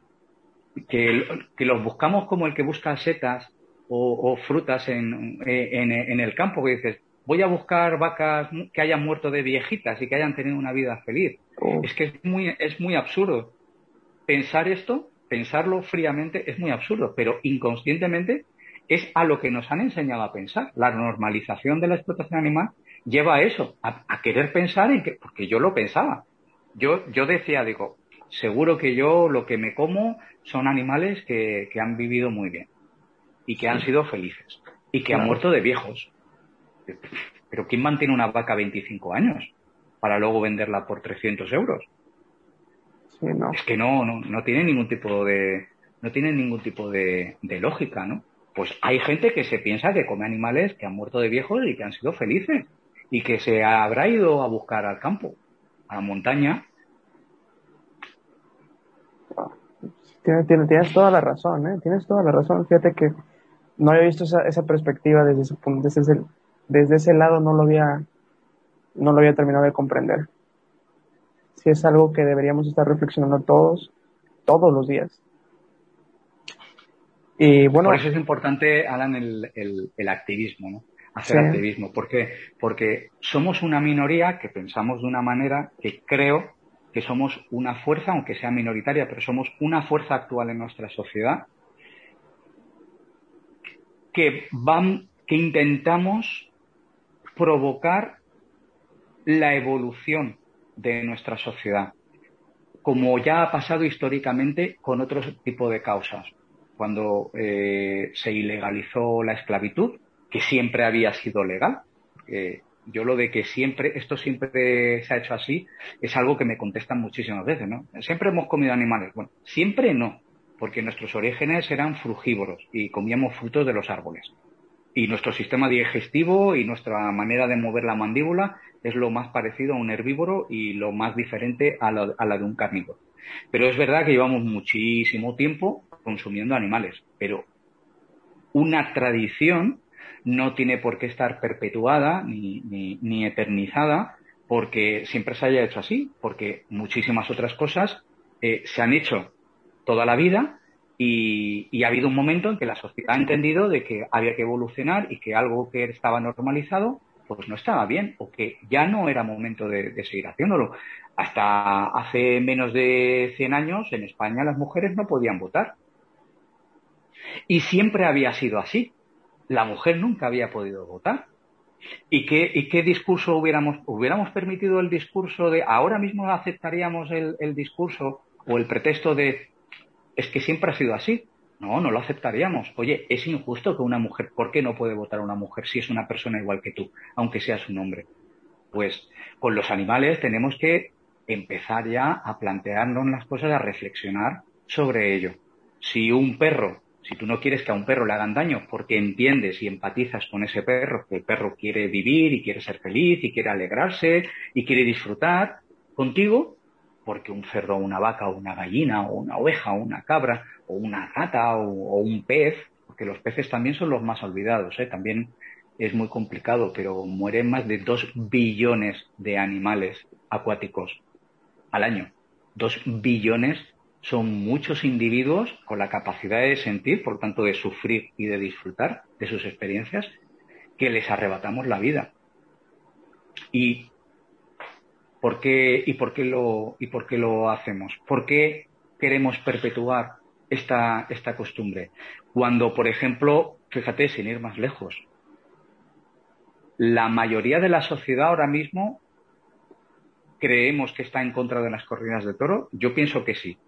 Que, los buscamos como el que busca setas o, frutas en, el campo, que dices, voy a buscar vacas que hayan muerto de viejitas y que hayan tenido una vida feliz. Oh. Es que es muy, es muy absurdo. Pensar esto, pensarlo fríamente, es muy absurdo, pero inconscientemente es a lo que nos han enseñado a pensar. La normalización de la explotación animal lleva a eso, a, querer pensar en que, porque yo lo pensaba. Yo, yo decía, digo, seguro que yo lo que me como son animales que, que han vivido muy bien y que han sido felices y que han muerto de viejos. Pero ¿quién mantiene una vaca 25 años para luego venderla por 300 euros? Es que no, no, no tiene ningún tipo de, no tiene ningún tipo de, de lógica, ¿no? Pues hay gente que se piensa que come animales que han muerto de viejos y que han sido felices y que se habrá ido a buscar al campo, a la montaña. Tienes, tienes, toda la razón, ¿eh? Tienes toda la razón. Fíjate que no había visto esa, esa perspectiva desde ese, desde ese, desde ese lado, no lo había, no lo había terminado de comprender. Si es algo que deberíamos estar reflexionando todos, todos los días. Y bueno. Por eso es importante, Alan, el, el, el activismo, ¿no? hacer activismo. ¿Por qué? Porque somos una minoría que pensamos de una manera que creo que somos una fuerza, aunque sea minoritaria, pero somos una fuerza actual en nuestra sociedad que, van, que intentamos provocar la evolución de nuestra sociedad, como ya ha pasado históricamente con otro tipo de causas. Cuando eh, se ilegalizó la esclavitud, que siempre había sido legal. yo lo de que siempre, esto siempre se ha hecho así, es algo que me contestan muchísimas veces, ¿no? Siempre hemos comido animales. Bueno, siempre no, porque nuestros orígenes eran frugívoros y comíamos frutos de los árboles. Y nuestro sistema digestivo y nuestra manera de mover la mandíbula es lo más parecido a un herbívoro y lo más diferente a la, a la de un carnívoro. Pero es verdad que llevamos muchísimo tiempo consumiendo animales, pero una tradición no tiene por qué estar perpetuada ni, ni, eternizada porque siempre se haya hecho así, porque muchísimas otras cosas eh, se han hecho toda la vida y, y, ha habido un momento en que la sociedad ha entendido de que había que evolucionar y que algo que estaba normalizado pues no estaba bien o que ya no era momento de, seguir haciéndolo. Hasta hace menos de 100 años en España las mujeres no podían votar. Y siempre había sido así la mujer nunca había podido votar. ¿Y qué, y qué discurso hubiéramos, hubiéramos permitido el discurso de, ahora mismo aceptaríamos el, el discurso o el pretexto de, es que siempre ha sido así? No, no lo aceptaríamos. Oye, es injusto que una mujer, ¿por qué no puede votar una mujer si es una persona igual que tú, aunque sea su nombre? Pues con los animales tenemos que empezar ya a plantearnos las cosas, a reflexionar sobre ello. Si un perro si tú no quieres que a un perro le hagan daño porque entiendes y empatizas con ese perro, que el perro quiere vivir y quiere ser feliz y quiere alegrarse y quiere disfrutar contigo, porque un cerdo una vaca una gallina o una oveja o una cabra o una rata o, un pez, porque los peces también son los más olvidados, ¿eh? también es muy complicado, pero mueren más de dos billones de animales acuáticos al año. Dos billones son muchos individuos con la capacidad de sentir, por tanto de sufrir y de disfrutar de sus experiencias, que les arrebatamos la vida. ¿Y por qué, y por qué, lo, y por qué lo hacemos? ¿Por qué queremos perpetuar esta, esta costumbre? Cuando, por ejemplo, fíjate, sin ir más lejos, la mayoría de la sociedad ahora mismo creemos que está en contra de las corridas de toro. Yo pienso que sí.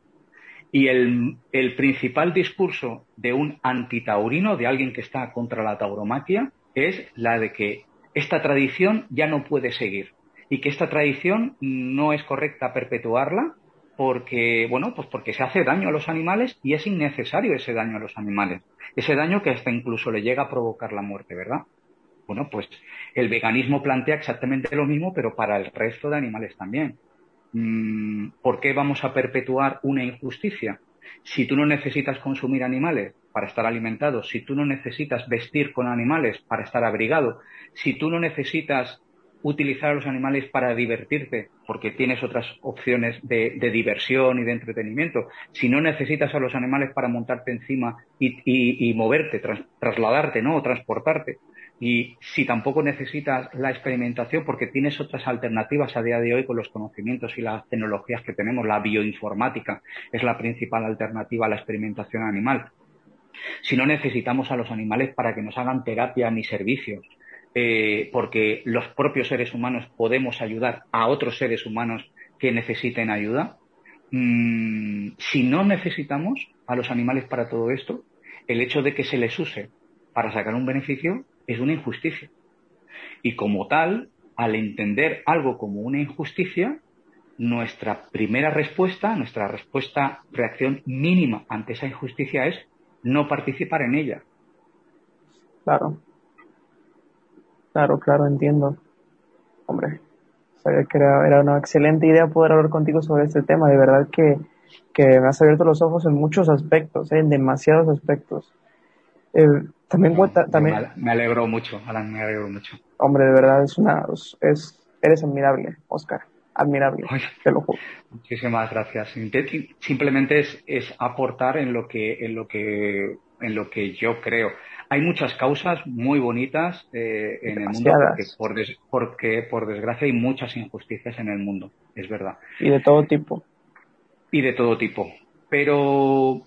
Y el, el principal discurso de un antitaurino, de alguien que está contra la tauromaquia, es la de que esta tradición ya no puede seguir y que esta tradición no es correcta perpetuarla porque, bueno, pues porque se hace daño a los animales y es innecesario ese daño a los animales. Ese daño que hasta incluso le llega a provocar la muerte, ¿verdad? Bueno, pues el veganismo plantea exactamente lo mismo, pero para el resto de animales también. Mm, ¿Por qué vamos a perpetuar una injusticia? Si tú no necesitas consumir animales para estar alimentados, si tú no necesitas vestir con animales para estar abrigado, si tú no necesitas utilizar a los animales para divertirte, porque tienes otras opciones de, diversión y de entretenimiento, si no necesitas a los animales para montarte encima y, moverte, trasladarte, ¿no? O transportarte, y si tampoco necesitas la experimentación, porque tienes otras alternativas a día de hoy con los conocimientos y las tecnologías que tenemos, la bioinformática es la principal alternativa a la experimentación animal. Si no necesitamos a los animales para que nos hagan terapia ni servicios, eh, porque los propios seres humanos podemos ayudar a otros seres humanos que necesiten ayuda. Mm, si no necesitamos a los animales para todo esto, el hecho de que se les use para sacar un beneficio es una injusticia. Y como tal, al entender algo como una injusticia, nuestra primera respuesta, nuestra respuesta, reacción mínima ante esa injusticia es no participar en ella. Claro. Claro, claro, entiendo. Hombre, sabía que era, una excelente idea poder hablar contigo sobre este tema. De verdad que, que me has abierto los ojos en muchos aspectos, ¿eh? en demasiados aspectos. Eh, también cuenta, también. Me alegro mucho, Alan, me alegro mucho. Hombre, de verdad es una, es, eres admirable, Oscar, admirable, te lo juro. Muchísimas gracias. Simplemente es, es aportar en lo que, en lo que, en lo que yo creo. Hay muchas causas muy bonitas eh, en el mundo porque porque por desgracia hay muchas injusticias en el mundo, es verdad. Y de todo tipo. Y de todo tipo. Pero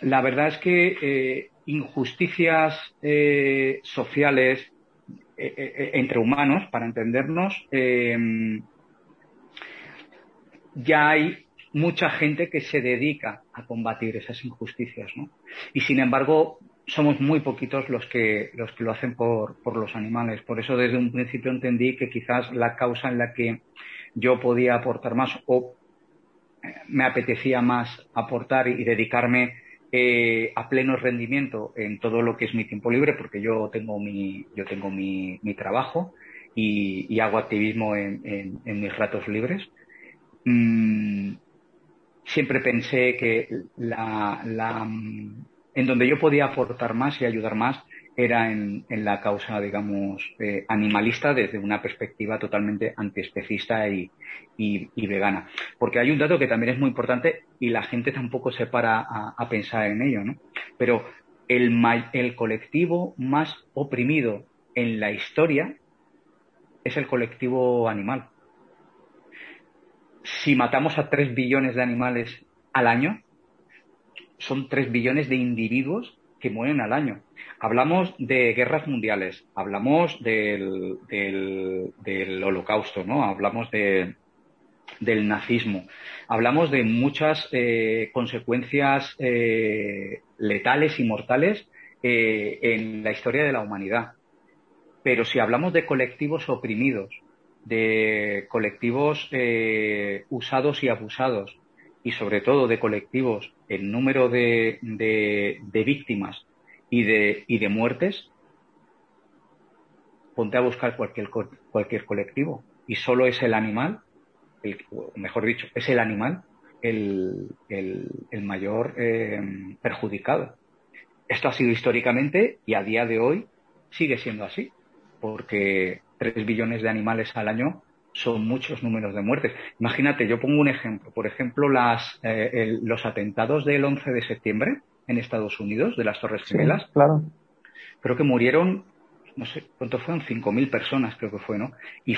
la verdad es que eh, injusticias eh, sociales eh, eh, entre humanos, para entendernos, ya hay mucha gente que se dedica a combatir esas injusticias, ¿no? Y sin embargo, somos muy poquitos los que, los que lo hacen por, por los animales. Por eso desde un principio entendí que quizás la causa en la que yo podía aportar más o me apetecía más aportar y dedicarme eh, a pleno rendimiento en todo lo que es mi tiempo libre, porque yo tengo mi, yo tengo mi, mi trabajo y, hago activismo en, en, mis ratos libres. Mm, siempre pensé que la, la, en donde yo podía aportar más y ayudar más era en, la causa, digamos, eh, animalista desde una perspectiva totalmente antiespecista y, y, vegana. Porque hay un dato que también es muy importante y la gente tampoco se para a, pensar en ello, ¿no? Pero el, el colectivo más oprimido en la historia es el colectivo animal. Si matamos a tres billones de animales al año, son tres billones de individuos que mueren al año. Hablamos de guerras mundiales, hablamos del, holocausto, ¿no? Hablamos de, del nazismo. Hablamos de muchas eh, consecuencias eh, letales y mortales eh, en la historia de la humanidad. Pero si hablamos de colectivos oprimidos, de colectivos usados y abusados, y sobre todo de colectivos el número de, de, víctimas y de, y de muertes, ponte a buscar cualquier, cualquier colectivo y solo es el animal, el, mejor dicho, es el animal el, el, mayor eh, perjudicado. Esto ha sido históricamente y a día de hoy sigue siendo así, porque tres billones de animales al año son muchos números de muertes. Imagínate, yo pongo un ejemplo. Por ejemplo, las, eh, los atentados del 11 de septiembre en Estados Unidos, de las Torres Gemelas. claro. Creo que murieron, no sé, ¿cuántos fueron? 5.000 personas, creo que fue, ¿no? Y,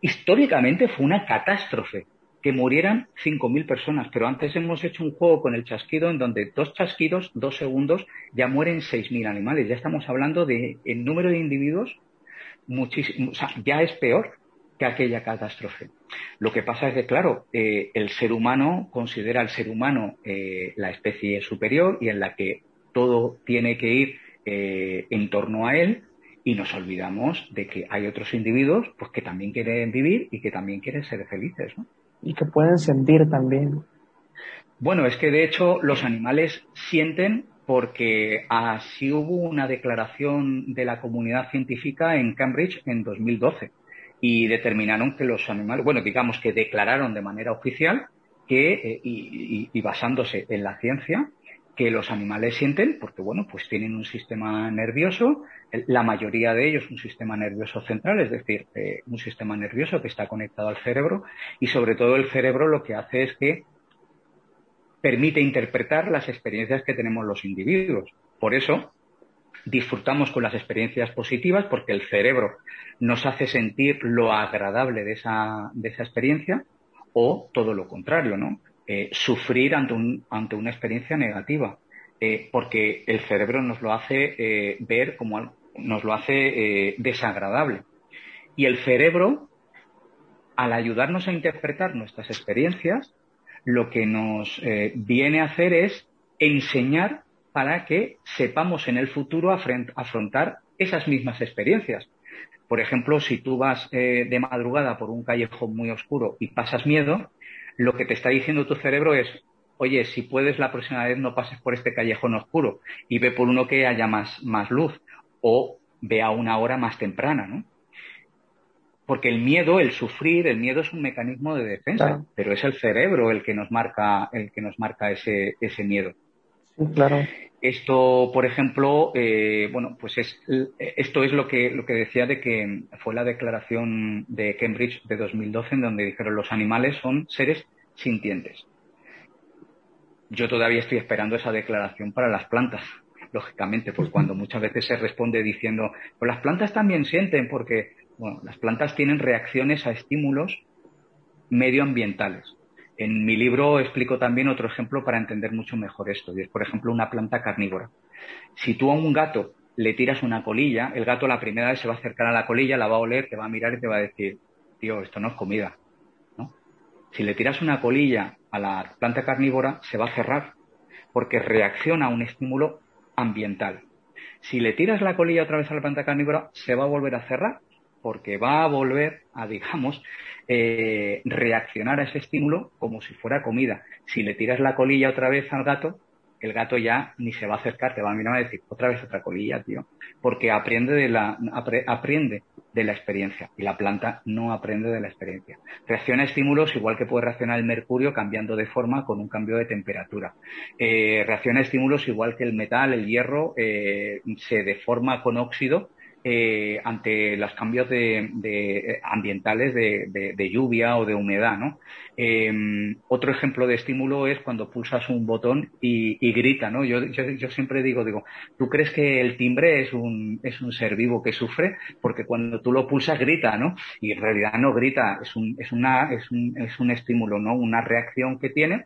históricamente fue una catástrofe que murieran 5.000 personas, pero antes hemos hecho un juego con el chasquido en donde dos chasquidos, dos segundos, ya mueren 6.000 animales. Ya estamos hablando de el número de individuos muchísimo, o sea, ya es peor que aquella catástrofe. Lo que pasa es que, claro, eh, el ser humano considera al ser humano eh, la especie superior y en la que todo tiene que ir eh, en torno a él y nos olvidamos de que hay otros individuos pues, que también quieren vivir y que también quieren ser felices. ¿no? Y que pueden sentir también. Bueno, es que de hecho los animales sienten porque así hubo una declaración de la comunidad científica en Cambridge en 2012 y determinaron que los animales, bueno, digamos que declararon de manera oficial que, eh, y, basándose en la ciencia, que los animales sienten, porque bueno, pues tienen un sistema nervioso, la mayoría de ellos un sistema nervioso central, es decir, eh, un sistema nervioso que está conectado al cerebro, y sobre todo el cerebro lo que hace es que permite interpretar las experiencias que tenemos los individuos. Por eso, disfrutamos con las experiencias positivas porque el cerebro nos hace sentir lo agradable de esa, de esa experiencia o todo lo contrario, ¿no? Eh, sufrir ante, un, ante una experiencia negativa, eh, porque el cerebro nos lo hace eh, ver como nos lo hace desagradable. Y el cerebro, al ayudarnos a interpretar nuestras experiencias, lo que nos viene a hacer es enseñar para que sepamos en el futuro afrontar esas mismas experiencias. Por ejemplo, si tú vas eh, de madrugada por un callejón muy oscuro y pasas miedo, lo que te está diciendo tu cerebro es, oye, si puedes la próxima vez no pases por este callejón oscuro y ve por uno que haya más, más luz o ve a una hora más temprana, ¿no? Porque el miedo, el sufrir, el miedo es un mecanismo de defensa, pero es el cerebro el que nos marca, el que nos marca ese, ese miedo claro. Esto, por ejemplo, eh, bueno, pues es, esto es lo que, lo que decía de que fue la declaración de Cambridge de 2012 en donde dijeron los animales son seres sintientes. Yo todavía estoy esperando esa declaración para las plantas, lógicamente, pues cuando muchas veces se responde diciendo, pues las plantas también sienten porque, bueno, las plantas tienen reacciones a estímulos medioambientales. En mi libro explico también otro ejemplo para entender mucho mejor esto, y es, por ejemplo, una planta carnívora. Si tú a un gato le tiras una colilla, el gato la primera vez se va a acercar a la colilla, la va a oler, te va a mirar y te va a decir, tío, esto no es comida. Si le tiras una colilla a la planta carnívora, se va a cerrar, porque reacciona a un estímulo ambiental. Si le tiras la colilla otra vez a la planta carnívora, se va a volver a cerrar, porque va a volver a, digamos, eh, reaccionar a ese estímulo como si fuera comida. Si le tiras la colilla otra vez al gato, el gato ya ni se va a acercar, te va a mirar a decir, otra vez otra colilla, tío. Porque aprende de la, aprende de la experiencia y la planta no aprende de la experiencia. Reacciona a estímulos igual que puede reaccionar el mercurio cambiando de forma con un cambio de temperatura. Eh, reacciona a estímulos igual que el metal, el hierro, eh, se deforma con óxido eh, ante los cambios de, de ambientales de, de, lluvia o de humedad. ¿no? Eh, otro ejemplo de estímulo es cuando pulsas un botón y, y grita. ¿no? Yo, yo, yo, siempre digo, digo, ¿tú crees que el timbre es un, es un ser vivo que sufre? Porque cuando tú lo pulsas grita, ¿no? Y en realidad no grita, es un, es una, es un, es un estímulo, ¿no? Una reacción que tiene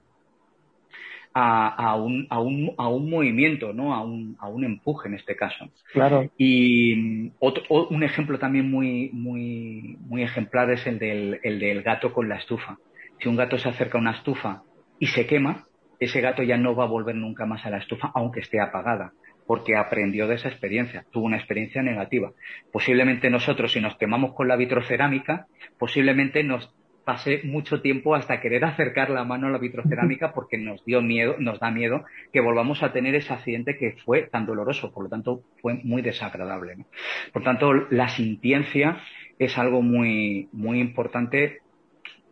a, un, a, un, a un movimiento, ¿no? A un, a un empuje en este caso. Claro. Y otro, un ejemplo también muy, muy, muy ejemplar es el del, el del gato con la estufa. Si un gato se acerca a una estufa y se quema, ese gato ya no va a volver nunca más a la estufa, aunque esté apagada, porque aprendió de esa experiencia, tuvo una experiencia negativa. Posiblemente nosotros, si nos quemamos con la vitrocerámica, posiblemente nos pasé mucho tiempo hasta querer acercar la mano a la vitrocerámica [LAUGHS] porque nos dio miedo, nos da miedo que volvamos a tener ese accidente que fue tan doloroso, por lo tanto fue muy desagradable. ¿no? Por tanto, la sintiencia es algo muy, muy importante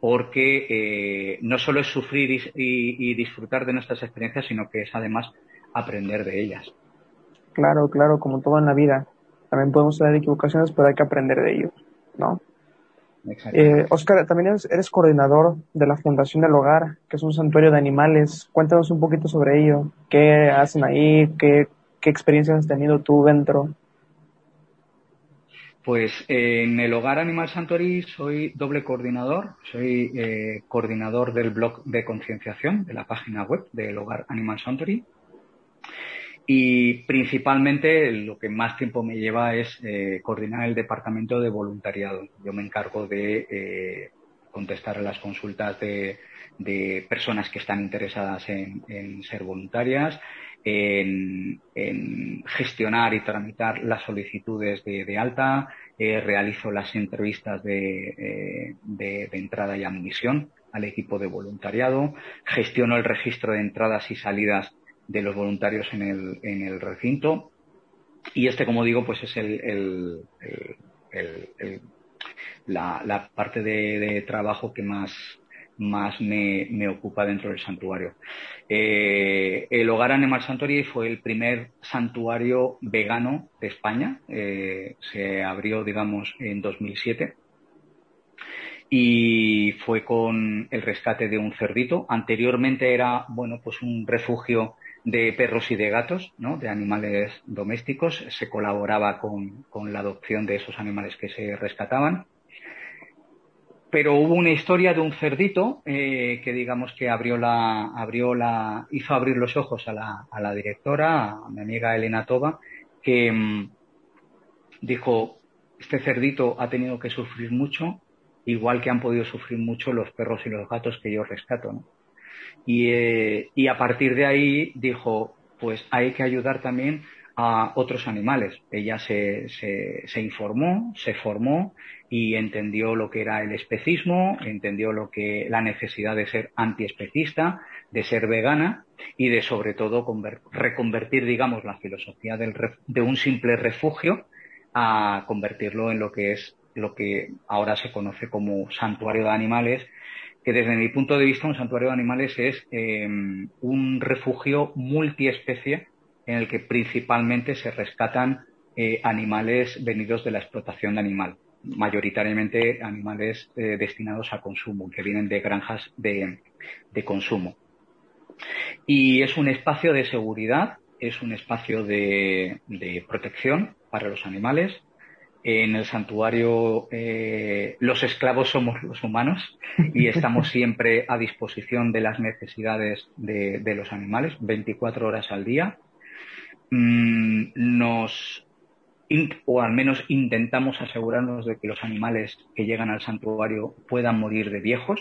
porque eh, no solo es sufrir y, y, disfrutar de nuestras experiencias, sino que es además aprender de ellas. Claro, claro, como todo en la vida. También podemos tener equivocaciones, pero hay que aprender de ellos, ¿no? Eh, Oscar, también eres, coordinador de la Fundación del Hogar, que es un santuario de animales. Cuéntanos un poquito sobre ello. ¿Qué hacen ahí? ¿Qué, experiencias has tenido tú dentro? Pues en el Hogar Animal Sanctuary soy doble coordinador. Soy eh, coordinador del blog de concienciación de la página web del Hogar Animal Sanctuary Y principalmente lo que más tiempo me lleva es eh, coordinar el departamento de voluntariado. Yo me encargo de eh, contestar a las consultas de, personas que están interesadas en, ser voluntarias, en, gestionar y tramitar las solicitudes de, alta, eh, realizo las entrevistas de, de, entrada y admisión al equipo de voluntariado, gestiono el registro de entradas y salidas de los voluntarios en el, en el recinto. Y este, como digo, pues es el, la, parte de, trabajo que más, más me, me, ocupa dentro del santuario. Eh, el Hogar Animal Sanctuary fue el primer santuario vegano de España. Eh, se abrió, digamos, en 2007 y fue con el rescate de un cerdito. Anteriormente era, bueno, pues un refugio de perros y de gatos, ¿no? de animales domésticos. Se colaboraba con, la adopción de esos animales que se rescataban. Pero hubo una historia de un cerdito eh, que digamos que abrió la, abrió la, hizo abrir los ojos a la, a la directora, a mi amiga Elena Toba, que mm, dijo, este cerdito ha tenido que sufrir mucho, igual que han podido sufrir mucho los perros y los gatos que yo rescato. ¿no? Eh, y, a partir de ahí dijo, pues hay que ayudar también a otros animales. Ella se, se, informó, se formó y entendió lo que era el especismo, entendió lo que la necesidad de ser antiespecista, de ser vegana y de sobre todo reconvertir, digamos, la filosofía del, de un simple refugio a convertirlo en lo que es lo que ahora se conoce como santuario de animales que desde mi punto de vista un santuario de animales es em, un refugio multiespecie en el que principalmente se rescatan eh, animales venidos de la explotación de animal, mayoritariamente animales eh, destinados a consumo, que vienen de granjas de, consumo. Y es un espacio de seguridad, es un espacio de protección para los animales, en el santuario eh, los esclavos somos los humanos y [LAUGHS] estamos siempre a disposición de las necesidades de, los animales, 24 horas al día. Mm, nos, o al menos intentamos asegurarnos de que los animales que llegan al santuario puedan morir de viejos.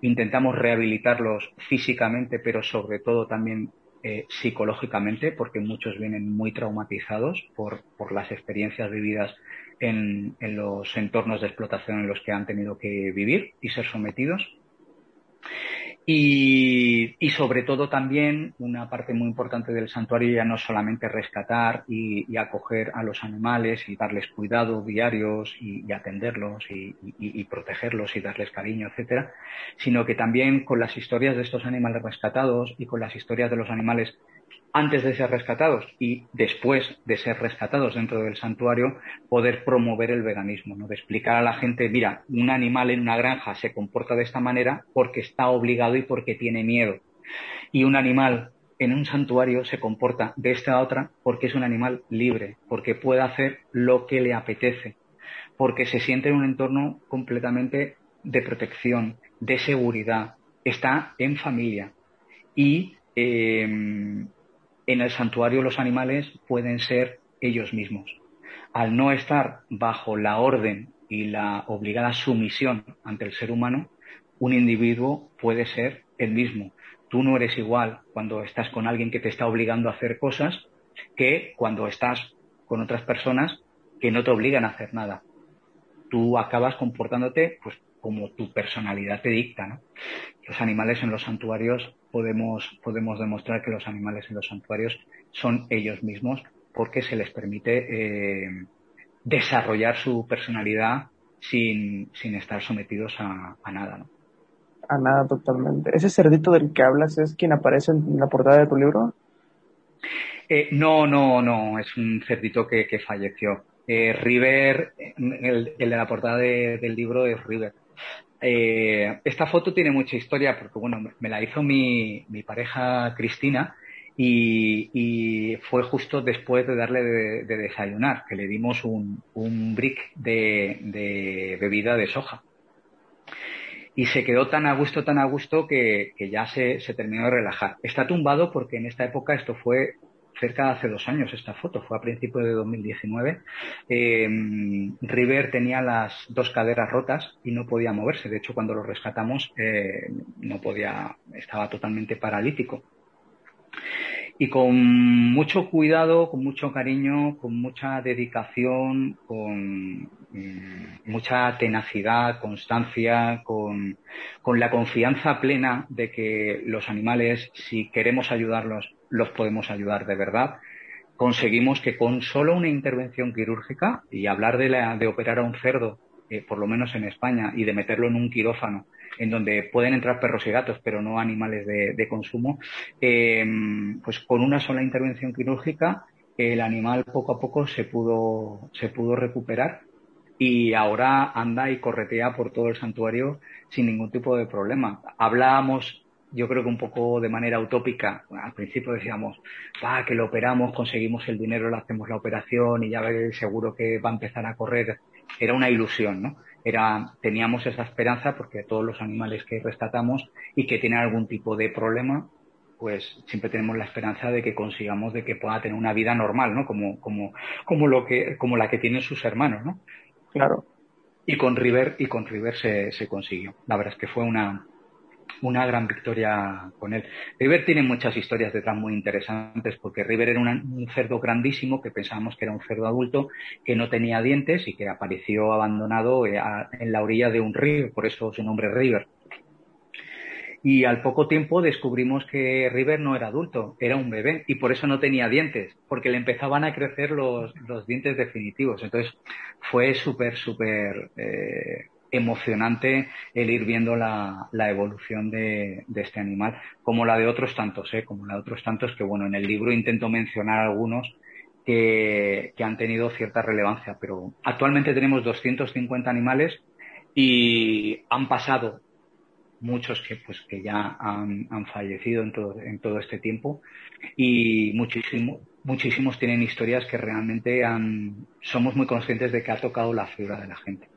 Intentamos rehabilitarlos físicamente, pero sobre todo también eh, psicológicamente, porque muchos vienen muy traumatizados por, por las experiencias vividas en, los entornos de explotación en los que han tenido que vivir y ser sometidos. Y, sobre todo también una parte muy importante del santuario ya no solamente rescatar y, acoger a los animales y darles cuidado diarios y, atenderlos y, protegerlos y darles cariño, etcétera, sino que también con las historias de estos animales rescatados y con las historias de los animales antes de ser rescatados y después de ser rescatados dentro del santuario, poder promover el veganismo, ¿no? De explicar a la gente, mira, un animal en una granja se comporta de esta manera porque está obligado y porque tiene miedo. Y un animal en un santuario se comporta de esta otra porque es un animal libre, porque puede hacer lo que le apetece, porque se siente en un entorno completamente de protección, de seguridad, está en familia y eh, en el santuario los animales pueden ser ellos mismos. Al no estar bajo la orden y la obligada sumisión ante el ser humano, un individuo puede ser el mismo. Tú no eres igual cuando estás con alguien que te está obligando a hacer cosas que cuando estás con otras personas que no te obligan a hacer nada. Tú acabas comportándote pues como tu personalidad te dicta, ¿no? Los animales en los santuarios podemos, podemos demostrar que los animales en los santuarios son ellos mismos porque se les permite eh, desarrollar su personalidad sin, sin estar sometidos a, nada, ¿no? A nada, totalmente. ¿Ese cerdito del que hablas es quien aparece en la portada de tu libro? Eh, no, no, no, es un cerdito que, que falleció. Eh, River, el, el, de la portada del libro es River. Eh, esta foto tiene mucha historia porque, bueno, me la hizo mi, mi pareja Cristina y, fue justo después de darle de, desayunar, que le dimos un, un brick de, de, bebida de soja. Y se quedó tan a gusto, tan a gusto que, que ya se, se terminó de relajar. Está tumbado porque en esta época esto fue cerca de hace dos años esta foto, fue a principios de 2019. Eh, River tenía las dos caderas rotas y no podía moverse. De hecho, cuando lo rescatamos, eh, no podía, estaba totalmente paralítico y con mucho cuidado, con mucho cariño, con mucha dedicación, con mucha tenacidad, constancia, con, con, la confianza plena de que los animales, si queremos ayudarlos, los podemos ayudar de verdad. Conseguimos que con solo una intervención quirúrgica, y hablar de, la, de operar a un cerdo, eh, por lo menos en España, y de meterlo en un quirófano, en donde pueden entrar perros y gatos, pero no animales de, consumo, eh, pues con una sola intervención quirúrgica el animal poco a poco se pudo, se pudo recuperar y ahora anda y corretea por todo el santuario sin ningún tipo de problema. Hablábamos, yo creo que un poco de manera utópica, al principio decíamos, va, que lo operamos, conseguimos el dinero, le hacemos la operación y ya seguro que va a empezar a correr. Era una ilusión, ¿no? era, teníamos esa esperanza porque todos los animales que rescatamos y que tienen algún tipo de problema, pues siempre tenemos la esperanza de que consigamos de que pueda tener una vida normal, ¿no? Como, como, como lo que, como la que tienen sus hermanos, ¿no? Claro. Y con River, y con River se, se consiguió. La verdad es que fue una, una gran victoria con él. River tiene muchas historias detrás muy interesantes porque River era un cerdo grandísimo que pensábamos que era un cerdo adulto que no tenía dientes y que apareció abandonado eh, en la orilla de un río, por eso su nombre es River. Y al poco tiempo descubrimos que River no era adulto, era un bebé y por eso no tenía dientes, porque le empezaban a crecer los, los dientes definitivos. Entonces fue súper, súper eh, emocionante el ir viendo la, la evolución de, de, este animal, como la de otros tantos, ¿eh? como la de otros tantos que, bueno, en el libro intento mencionar algunos que, que han tenido cierta relevancia, pero actualmente tenemos 250 animales y han pasado muchos que pues que ya han, han fallecido en todo, en todo este tiempo y muchísimo, muchísimos tienen historias que realmente han, somos muy conscientes de que ha tocado la fibra de la gente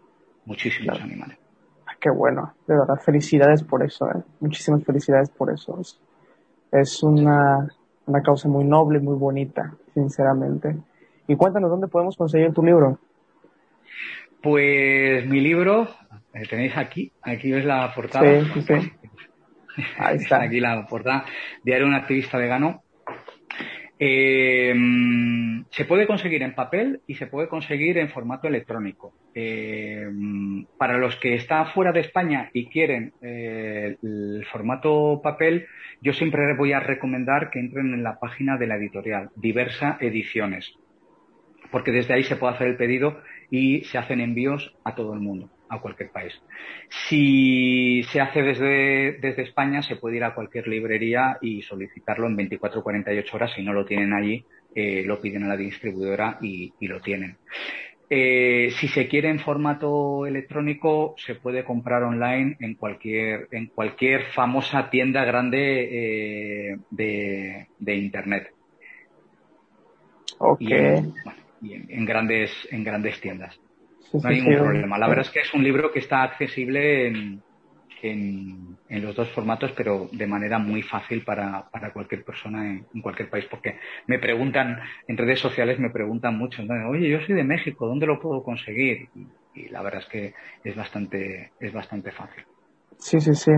muchísimos animales. Ah, qué bueno, de verdad, felicidades por eso, ¿eh? muchísimas felicidades por eso. Es, una, una causa muy noble, muy bonita, sinceramente. Y cuéntanos dónde podemos conseguir tu libro. Pues mi libro, tenéis aquí, aquí es la portada. Sí, sí, [LAUGHS] Ahí está. aquí la portada. Diario un activista vegano. Eh, se puede conseguir en papel y se puede conseguir en formato electrónico. Eh, para los que están fuera de España y quieren eh, el formato papel, yo siempre voy a recomendar que entren en la página de la editorial, Diversa Ediciones, porque desde ahí se puede hacer el pedido y se hacen envíos a todo el mundo a cualquier país. Si se hace desde, desde España, se puede ir a cualquier librería y solicitarlo en 24 o 48 horas. Si no lo tienen allí, eh, lo piden a la distribuidora y, y lo tienen. Eh, si se quiere en formato electrónico, se puede comprar online en cualquier, en cualquier famosa tienda grande eh, de, de, Internet. Okay. Y, en, bueno, y en, en, grandes, en grandes tiendas no hay ningún problema. La verdad es que es un libro que está accesible en, en, en, los dos formatos, pero de manera muy fácil para, para cualquier persona en, en, cualquier país, porque me preguntan, en redes sociales me preguntan mucho, oye, yo soy de México, ¿dónde lo puedo conseguir? Y, y, la verdad es que es bastante, es bastante fácil. Sí, sí, sí.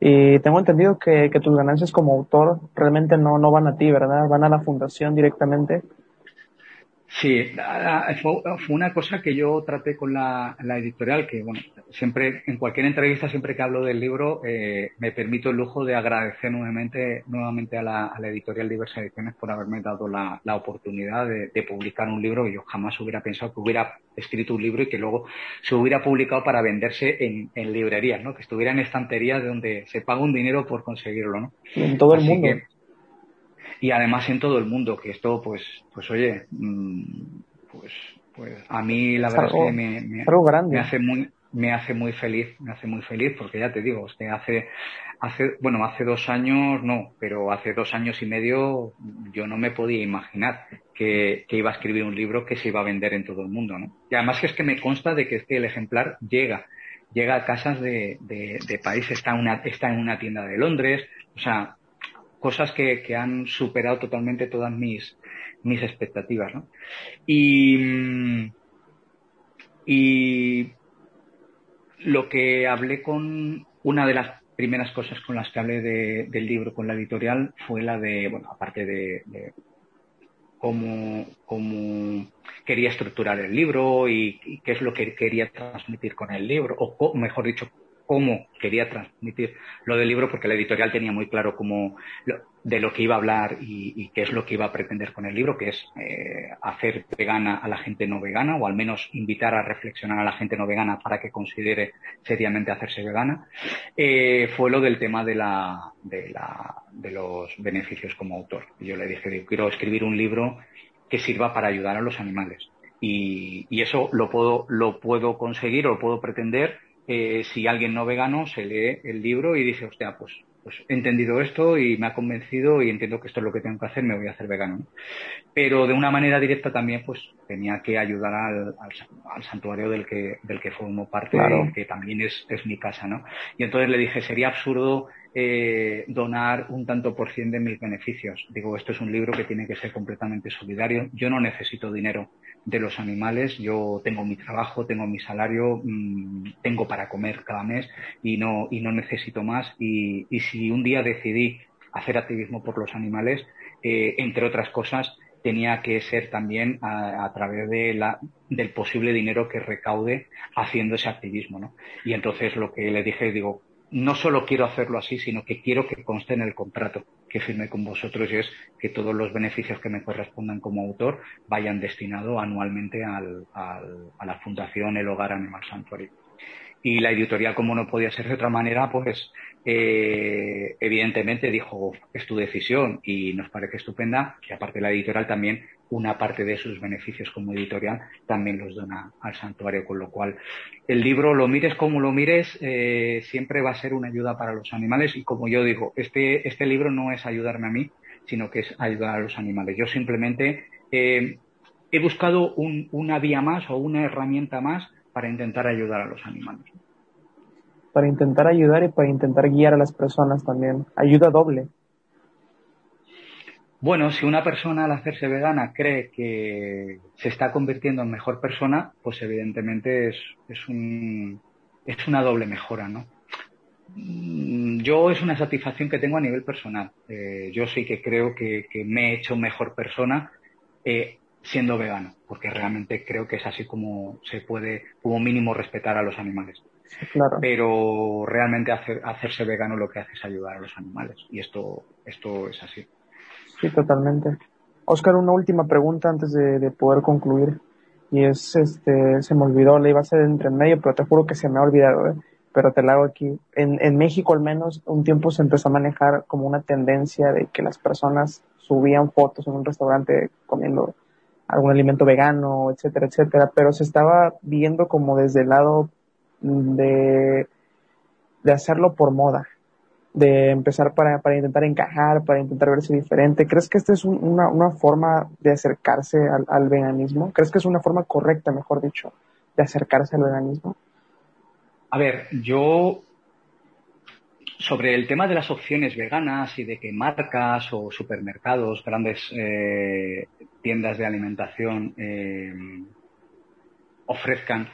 Y tengo entendido que, que tus ganancias como autor realmente no, no van a ti, ¿verdad? Van a la fundación directamente. Sí, fue, una cosa que yo traté con la, la, editorial, que bueno, siempre, en cualquier entrevista, siempre que hablo del libro, eh, me permito el lujo de agradecer nuevamente, nuevamente a la, a la editorial Diversas Ediciones por haberme dado la, la oportunidad de, de, publicar un libro que yo jamás hubiera pensado que hubiera escrito un libro y que luego se hubiera publicado para venderse en, en librerías, ¿no? Que estuviera en estanterías donde se paga un dinero por conseguirlo, ¿no? En todo el mundo. Que, y además en todo el mundo, que esto, pues, pues oye, pues, pues a mí la verdad algo, es que me, me, me, hace muy, me hace muy feliz, me hace muy feliz, porque ya te digo, es que hace, hace, bueno, hace dos años no, pero hace dos años y medio yo no me podía imaginar que, que iba a escribir un libro que se iba a vender en todo el mundo, ¿no? Y además que es que me consta de que es que el ejemplar llega, llega a casas de, de, de país, está, una, está en una tienda de Londres, o sea, cosas que, que, han superado totalmente todas mis, mis expectativas, ¿no? Y, y lo que hablé con una de las primeras cosas con las que hablé de, del libro con la editorial fue la de, bueno, aparte de, cómo, cómo, quería estructurar el libro y, qué es lo que quería transmitir con el libro, o mejor dicho, cómo quería transmitir lo del libro, porque la editorial tenía muy claro cómo, de lo que iba a hablar y, qué es lo que iba a pretender con el libro, que es eh, hacer vegana a la gente no vegana, o al menos invitar a reflexionar a la gente no vegana para que considere seriamente hacerse vegana, eh, fue lo del tema de, la, de, la, de los beneficios como autor. Yo le dije, quiero escribir un libro que sirva para ayudar a los animales. Y, y eso lo puedo, lo puedo conseguir o lo puedo pretender eh, si alguien no vegano se lee el libro y dice, hostia, pues, pues he entendido esto y me ha convencido y entiendo que esto es lo que tengo que hacer, me voy a hacer vegano. Pero de una manera directa también, pues tenía que ayudar al, al, al santuario del que, del que formo parte, claro. que también es, es mi casa, ¿no? Y entonces le dije, sería absurdo eh, donar un tanto por cien de mis beneficios. Digo, esto es un libro que tiene que ser completamente solidario. Yo no necesito dinero de los animales. Yo tengo mi trabajo, tengo mi salario, mmm, tengo para comer cada mes y no, y no necesito más. Y, y si un día decidí hacer activismo por los animales, eh, entre otras cosas, tenía que ser también a, a través de la, del posible dinero que recaude haciendo ese activismo. ¿no? Y entonces lo que le dije, digo, no solo quiero hacerlo así, sino que quiero que conste en el contrato que firme con vosotros y es que todos los beneficios que me correspondan como autor vayan destinados anualmente al, a la Fundación El Hogar Animal Sanctuary. Y la editorial, como no podía ser de otra manera, pues eh, evidentemente dijo, es tu decisión y nos parece estupenda, que aparte la editorial también una parte de sus beneficios como editorial también los dona al santuario, con lo cual el libro, lo mires como lo mires, eh, siempre va a ser una ayuda para los animales y como yo digo, este, este libro no es ayudarme a mí, sino que es ayudar a los animales. Yo simplemente eh, he buscado un, una vía más o una herramienta más para intentar ayudar a los animales. Para intentar ayudar y para intentar guiar a las personas también. Ayuda doble. Bueno, si una persona al hacerse vegana cree que se está convirtiendo en mejor persona, pues evidentemente es, es, un, es una doble mejora, ¿no? Mm, yo es una satisfacción que tengo a nivel personal. Eh, yo sí que creo que, que, me he hecho mejor persona eh, siendo vegano, porque realmente creo que es así como se puede, como mínimo, respetar a los animales. Claro. Pero realmente hacer, hacerse vegano lo que hace es ayudar a los animales. Y esto, esto es así. Sí, totalmente. Oscar, una última pregunta antes de, de, poder concluir. Y es, este, se me olvidó, le iba a hacer entre en medio, pero te juro que se me ha olvidado, ¿eh? pero te la hago aquí. En, en México, al menos, un tiempo se empezó a manejar como una tendencia de que las personas subían fotos en un restaurante comiendo algún alimento vegano, etcétera, etcétera, pero se estaba viendo como desde el lado de, de hacerlo por moda de empezar para, para intentar encajar, para intentar verse diferente. ¿Crees que esta es un, una, una forma de acercarse al, al, veganismo? ¿Crees que es una forma correcta, mejor dicho, de acercarse al veganismo? A ver, yo sobre el tema de las opciones veganas y de que marcas o supermercados, grandes eh, tiendas de alimentación eh, ofrezcan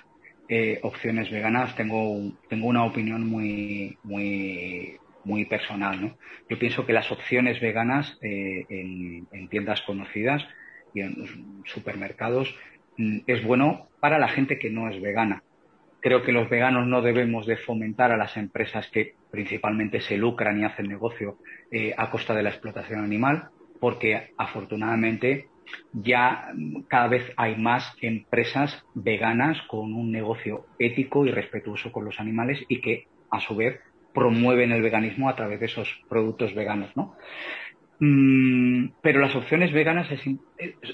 eh, opciones veganas, tengo, tengo una opinión muy, muy, muy personal. ¿no? Yo pienso que las opciones veganas eh, en, en, tiendas conocidas y en supermercados mm, es bueno para la gente que no es vegana. Creo que los veganos no debemos de fomentar a las empresas que principalmente se lucran y hacen negocio eh, a costa de la explotación animal, porque afortunadamente ya cada vez hay más empresas veganas con un negocio ético y respetuoso con los animales y que a su vez promueven el veganismo a través de esos productos veganos, ¿no? Mm, pero las opciones veganas es,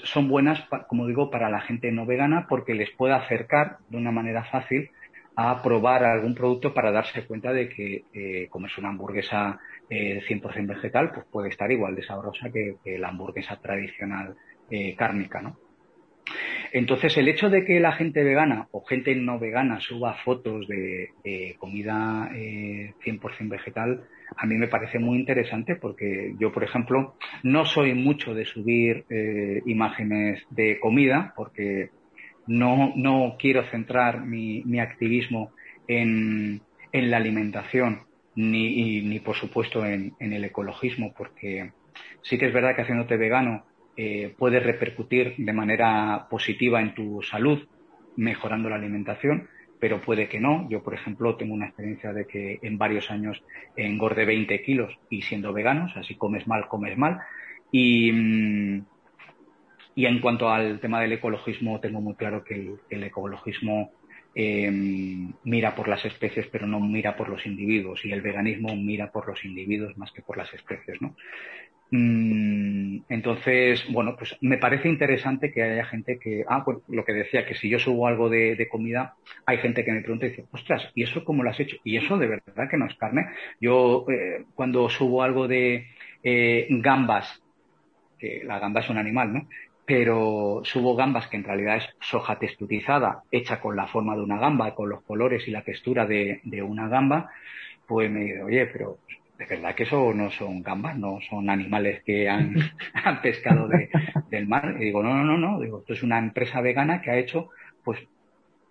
son buenas, como digo, para la gente no vegana porque les puede acercar de una manera fácil a probar algún producto para darse cuenta de que eh, como es una hamburguesa eh, 100% vegetal, pues puede estar igual de sabrosa que, la hamburguesa tradicional eh, cárnica, ¿no? Entonces, el hecho de que la gente vegana o gente no vegana suba fotos de, comida eh, 100% vegetal, a mí me parece muy interesante porque yo, por ejemplo, no soy mucho de subir eh, imágenes de comida porque no, no quiero centrar mi, mi activismo en, en, la alimentación ni, ni por supuesto, en, en el ecologismo porque sí que es verdad que haciéndote vegano eh, puede repercutir de manera positiva en tu salud, mejorando la alimentación, pero puede que no. Yo, por ejemplo, tengo una experiencia de que en varios años engorde 20 kilos y siendo vegano, o sea, si comes mal, comes mal. Y, mm, y en cuanto al tema del ecologismo, tengo muy claro que el, ecologismo eh, mira por las especies, pero no mira por los individuos. Y el veganismo mira por los individuos más que por las especies, ¿no? Mm, entonces, bueno, pues me parece interesante que haya gente que, ah, pues lo que decía, que si yo subo algo de, comida, hay gente que me pregunta y dice, ostras, ¿y eso cómo lo has hecho? Y eso de verdad que no es carne. Yo, eh, cuando subo algo de eh, gambas, que la gamba es un animal, ¿no? Pero subo gambas que en realidad es soja texturizada, hecha con la forma de una gamba, con los colores y la textura de, de una gamba, pues me dice, oye, pero de verdad que eso no son gambas, no son animales que han, [LAUGHS] pescado del mar. Y digo, no, no, no, no, digo, esto es una empresa vegana que ha hecho, pues,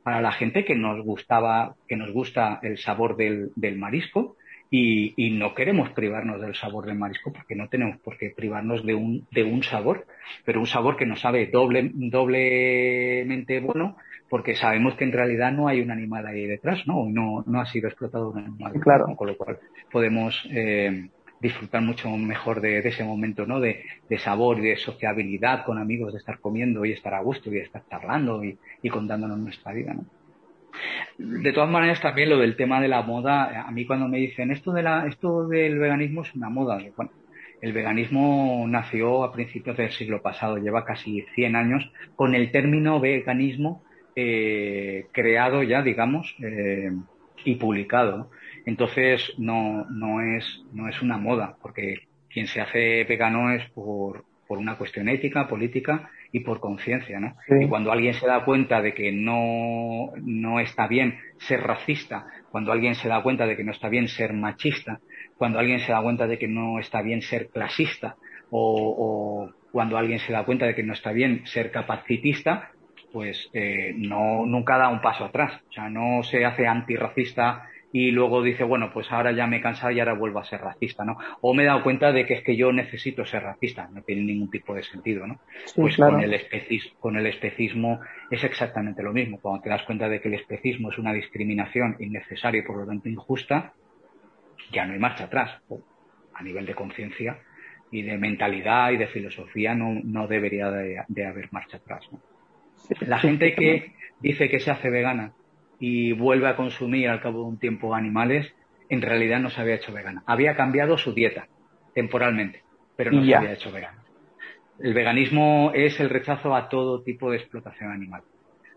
para la gente que nos gustaba, que nos gusta el sabor del, marisco, y, no queremos privarnos del sabor del marisco porque no tenemos por qué privarnos de un, de un sabor, pero un sabor que nos sabe doble, doblemente bueno porque sabemos que en realidad no hay un animal ahí detrás, ¿no? No, no ha sido explotado un animal. Claro. Con lo cual podemos eh, disfrutar mucho mejor de, ese momento, ¿no? De, sabor y de sociabilidad con amigos, de estar comiendo y estar a gusto y de estar charlando y, contándonos nuestra vida, ¿no? De todas maneras, también lo del tema de la moda, a mí cuando me dicen esto de la, esto del veganismo es una moda, bueno, el veganismo nació a principios del siglo pasado, lleva casi 100 años, con el término veganismo eh, creado ya, digamos, eh, y publicado. Entonces no, no, es, no es una moda, porque quien se hace vegano es por, por una cuestión ética, política y por conciencia, ¿no? Y cuando alguien se da cuenta de que no, no está bien ser racista, cuando alguien se da cuenta de que no está bien ser machista, cuando alguien se da cuenta de que no está bien ser clasista, o, o cuando alguien se da cuenta de que no está bien ser capacitista, pues eh, no, nunca da un paso atrás. O sea, no se hace antirracista y luego dice, bueno, pues ahora ya me he cansado y ahora vuelvo a ser racista, ¿no? O me he dado cuenta de que es que yo necesito ser racista, no tiene ningún tipo de sentido, ¿no? pues con, el especismo, con el especismo es exactamente lo mismo. Cuando te das cuenta de que el especismo es una discriminación innecesaria y por lo tanto injusta, ya no hay marcha atrás. a nivel de conciencia y de mentalidad y de filosofía no, no debería de, de haber marcha atrás, ¿no? La gente que dice que se hace vegana y vuelve a consumir al cabo de un tiempo animales, en realidad no se había hecho vegana. Había cambiado su dieta temporalmente, pero no se había hecho vegana. El veganismo es el rechazo a todo tipo de explotación animal.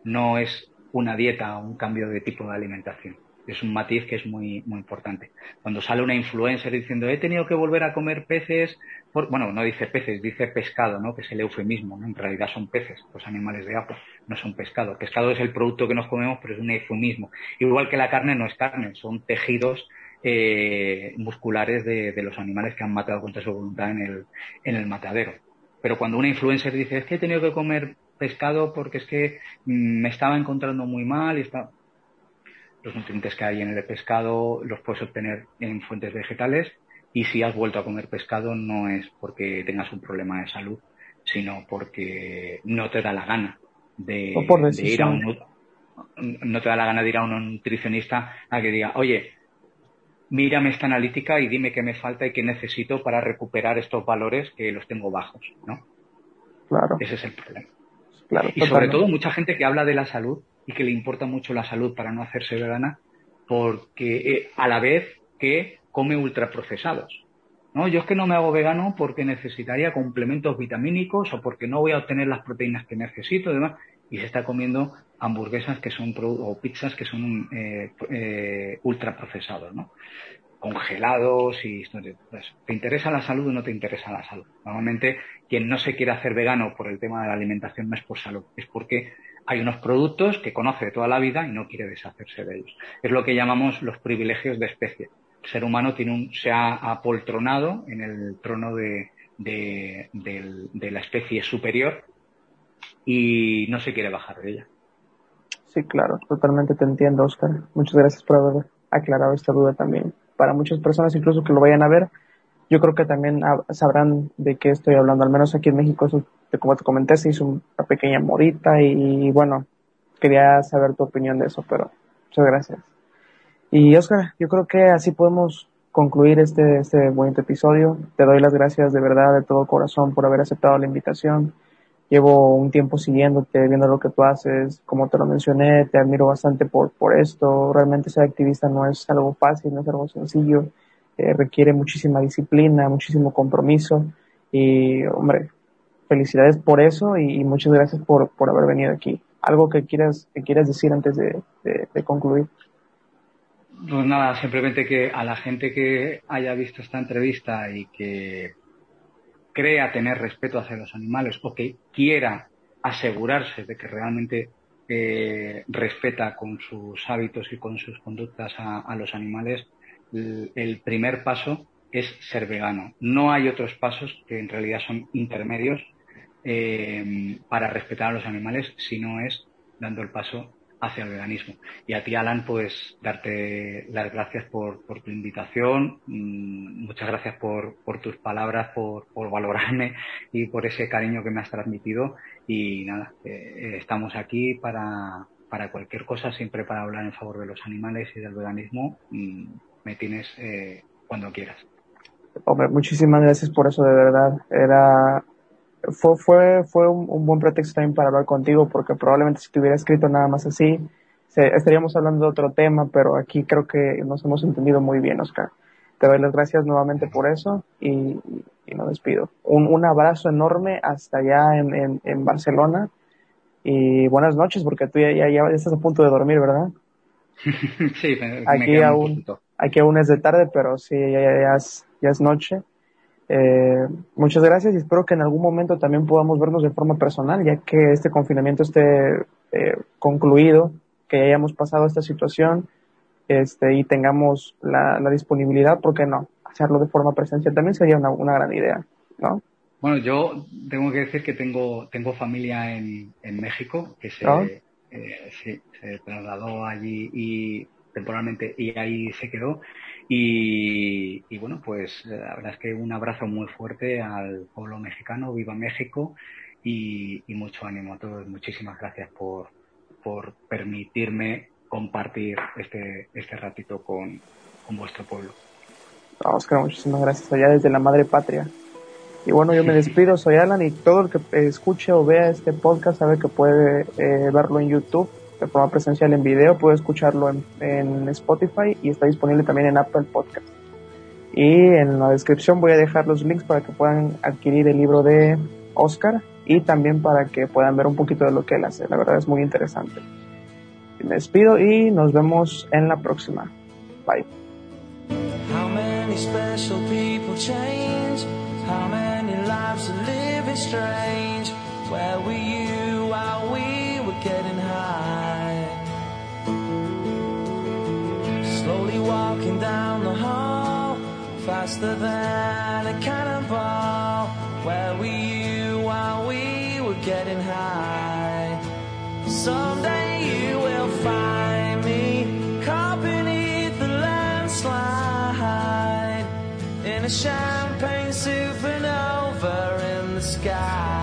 No es una dieta o un cambio de tipo de alimentación es un matiz que es muy, muy importante. Cuando sale una influencer diciendo he tenido que volver a comer peces, bueno, no dice peces, dice pescado, ¿no? Que es el eufemismo, ¿no? En realidad son peces, los animales de agua, no son pescado. Pescado es el producto que nos comemos, pero es un eufemismo. Igual que la carne no es carne, son tejidos eh, musculares de, de, los animales que han matado contra su voluntad en el, en el matadero. Pero cuando una influencer dice es que he tenido que comer pescado porque es que mm, me estaba encontrando muy mal y está los nutrientes que hay en el pescado los puedes obtener en fuentes vegetales y si has vuelto a comer pescado no es porque tengas un problema de salud, sino porque no te da la gana de, ir a un no te da la gana de ir a un nutricionista a que diga, oye, mírame esta analítica y dime qué me falta y qué necesito para recuperar estos valores que los tengo bajos, ¿no? Claro. Ese es el problema. y sobre todo mucha gente que habla de la salud y que le importa mucho la salud para no hacerse vegana, porque eh, a la vez que come ultraprocesados. No, yo es que no me hago vegano porque necesitaría complementos vitamínicos o porque no voy a obtener las proteínas que necesito y demás. Y se está comiendo hamburguesas que son o pizzas que son eh, eh, ultraprocesados, ¿no? congelados y pues, ¿Te interesa la salud o no te interesa la salud? Normalmente quien no se quiere hacer vegano por el tema de la alimentación no es por salud, es porque hay unos productos que conoce de toda la vida y no quiere deshacerse de ellos. Es lo que llamamos los privilegios de especie. El ser humano tiene un, se ha apoltronado en el trono de, de, la especie superior y no se quiere bajar de ella. Sí, claro, totalmente te entiendo, Oscar. Muchas gracias por haber aclarado esta duda también. Para muchas personas, incluso que lo vayan a ver, yo creo que también sabrán de qué estoy hablando. Al menos aquí en México, como te comenté, se hizo una pequeña morita y, bueno, quería saber tu opinión de eso, pero muchas gracias. Y Oscar, yo creo que así podemos concluir este, este bonito episodio. Te doy las gracias de verdad, de todo corazón, por haber aceptado la invitación llevo un tiempo siguiéndote, viendo lo que tú haces, como te lo mencioné, te admiro bastante por, por esto. Realmente ser activista no es algo fácil, no es algo sencillo, eh, requiere muchísima disciplina, muchísimo compromiso y, hombre, felicidades por eso y, muchas gracias por, por, haber venido aquí. ¿Algo que quieras, que quieras decir antes de, de concluir? Pues nada, simplemente que a la gente que haya visto esta entrevista y que crea tener respeto hacia los animales o que quiera asegurarse de que realmente eh, respeta con sus hábitos y con sus conductas a, los animales, el, primer paso es ser vegano. No hay otros pasos que en realidad son intermedios eh, para respetar a los animales, si no es dando el paso hacia el veganismo. Y a ti, Alan, pues darte las gracias por, tu invitación, mm, muchas gracias por, tus palabras, por, valorarme y por ese cariño que me has transmitido. Y nada, eh, estamos aquí para, cualquier cosa, siempre para hablar en favor de los animales y del veganismo. Mm, me tienes eh, cuando quieras. Hombre, muchísimas gracias por eso, de verdad. Era fue, fue, fue un, buen pretexto también para hablar contigo, porque probablemente si te hubiera escrito nada más así, estaríamos hablando de otro tema, pero aquí creo que nos hemos entendido muy bien, Oscar. Te doy las gracias nuevamente por eso y, y nos despido. Un, un, abrazo enorme hasta allá en, en, en, Barcelona y buenas noches, porque tú ya, ya, ya estás a punto de dormir, ¿verdad? [LAUGHS] sí, me, aquí aún, aquí aún es de tarde, pero sí, ya, ya, es, ya es noche. Eh, muchas gracias y espero que en algún momento también podamos vernos de forma personal, ya que este confinamiento esté eh, concluido, que hayamos pasado esta situación este, y tengamos la, disponibilidad, ¿por qué no? Hacerlo de forma presencial también sería una, una gran idea, ¿no? Bueno, yo tengo que decir que tengo, tengo familia en, en México que se, ¿Ah? eh, se trasladó allí y temporalmente y ahí se quedó y, bueno, pues eh, la verdad es que un abrazo muy fuerte al pueblo mexicano, viva México y, mucho ánimo a todos. Muchísimas gracias por, por permitirme compartir este, este ratito con, con vuestro pueblo. Oscar, muchísimas gracias allá desde la madre patria. Y bueno, yo me [LAUGHS] despido, soy Alan y todo el que escuche o vea este podcast sabe que puede eh, verlo en YouTube de forma presencial en video, puede escucharlo en, Spotify y está disponible también en Apple Podcast. Y en la descripción voy a dejar los links para que puedan adquirir el libro de Oscar y también para que puedan ver un poquito de lo que él hace. La verdad es muy interesante. Me despido y nos vemos en la próxima. Bye. Walking down the hall faster than a cannonball. Where were you while we were getting high? Someday you will find me caught beneath the landslide in a champagne supernova in the sky.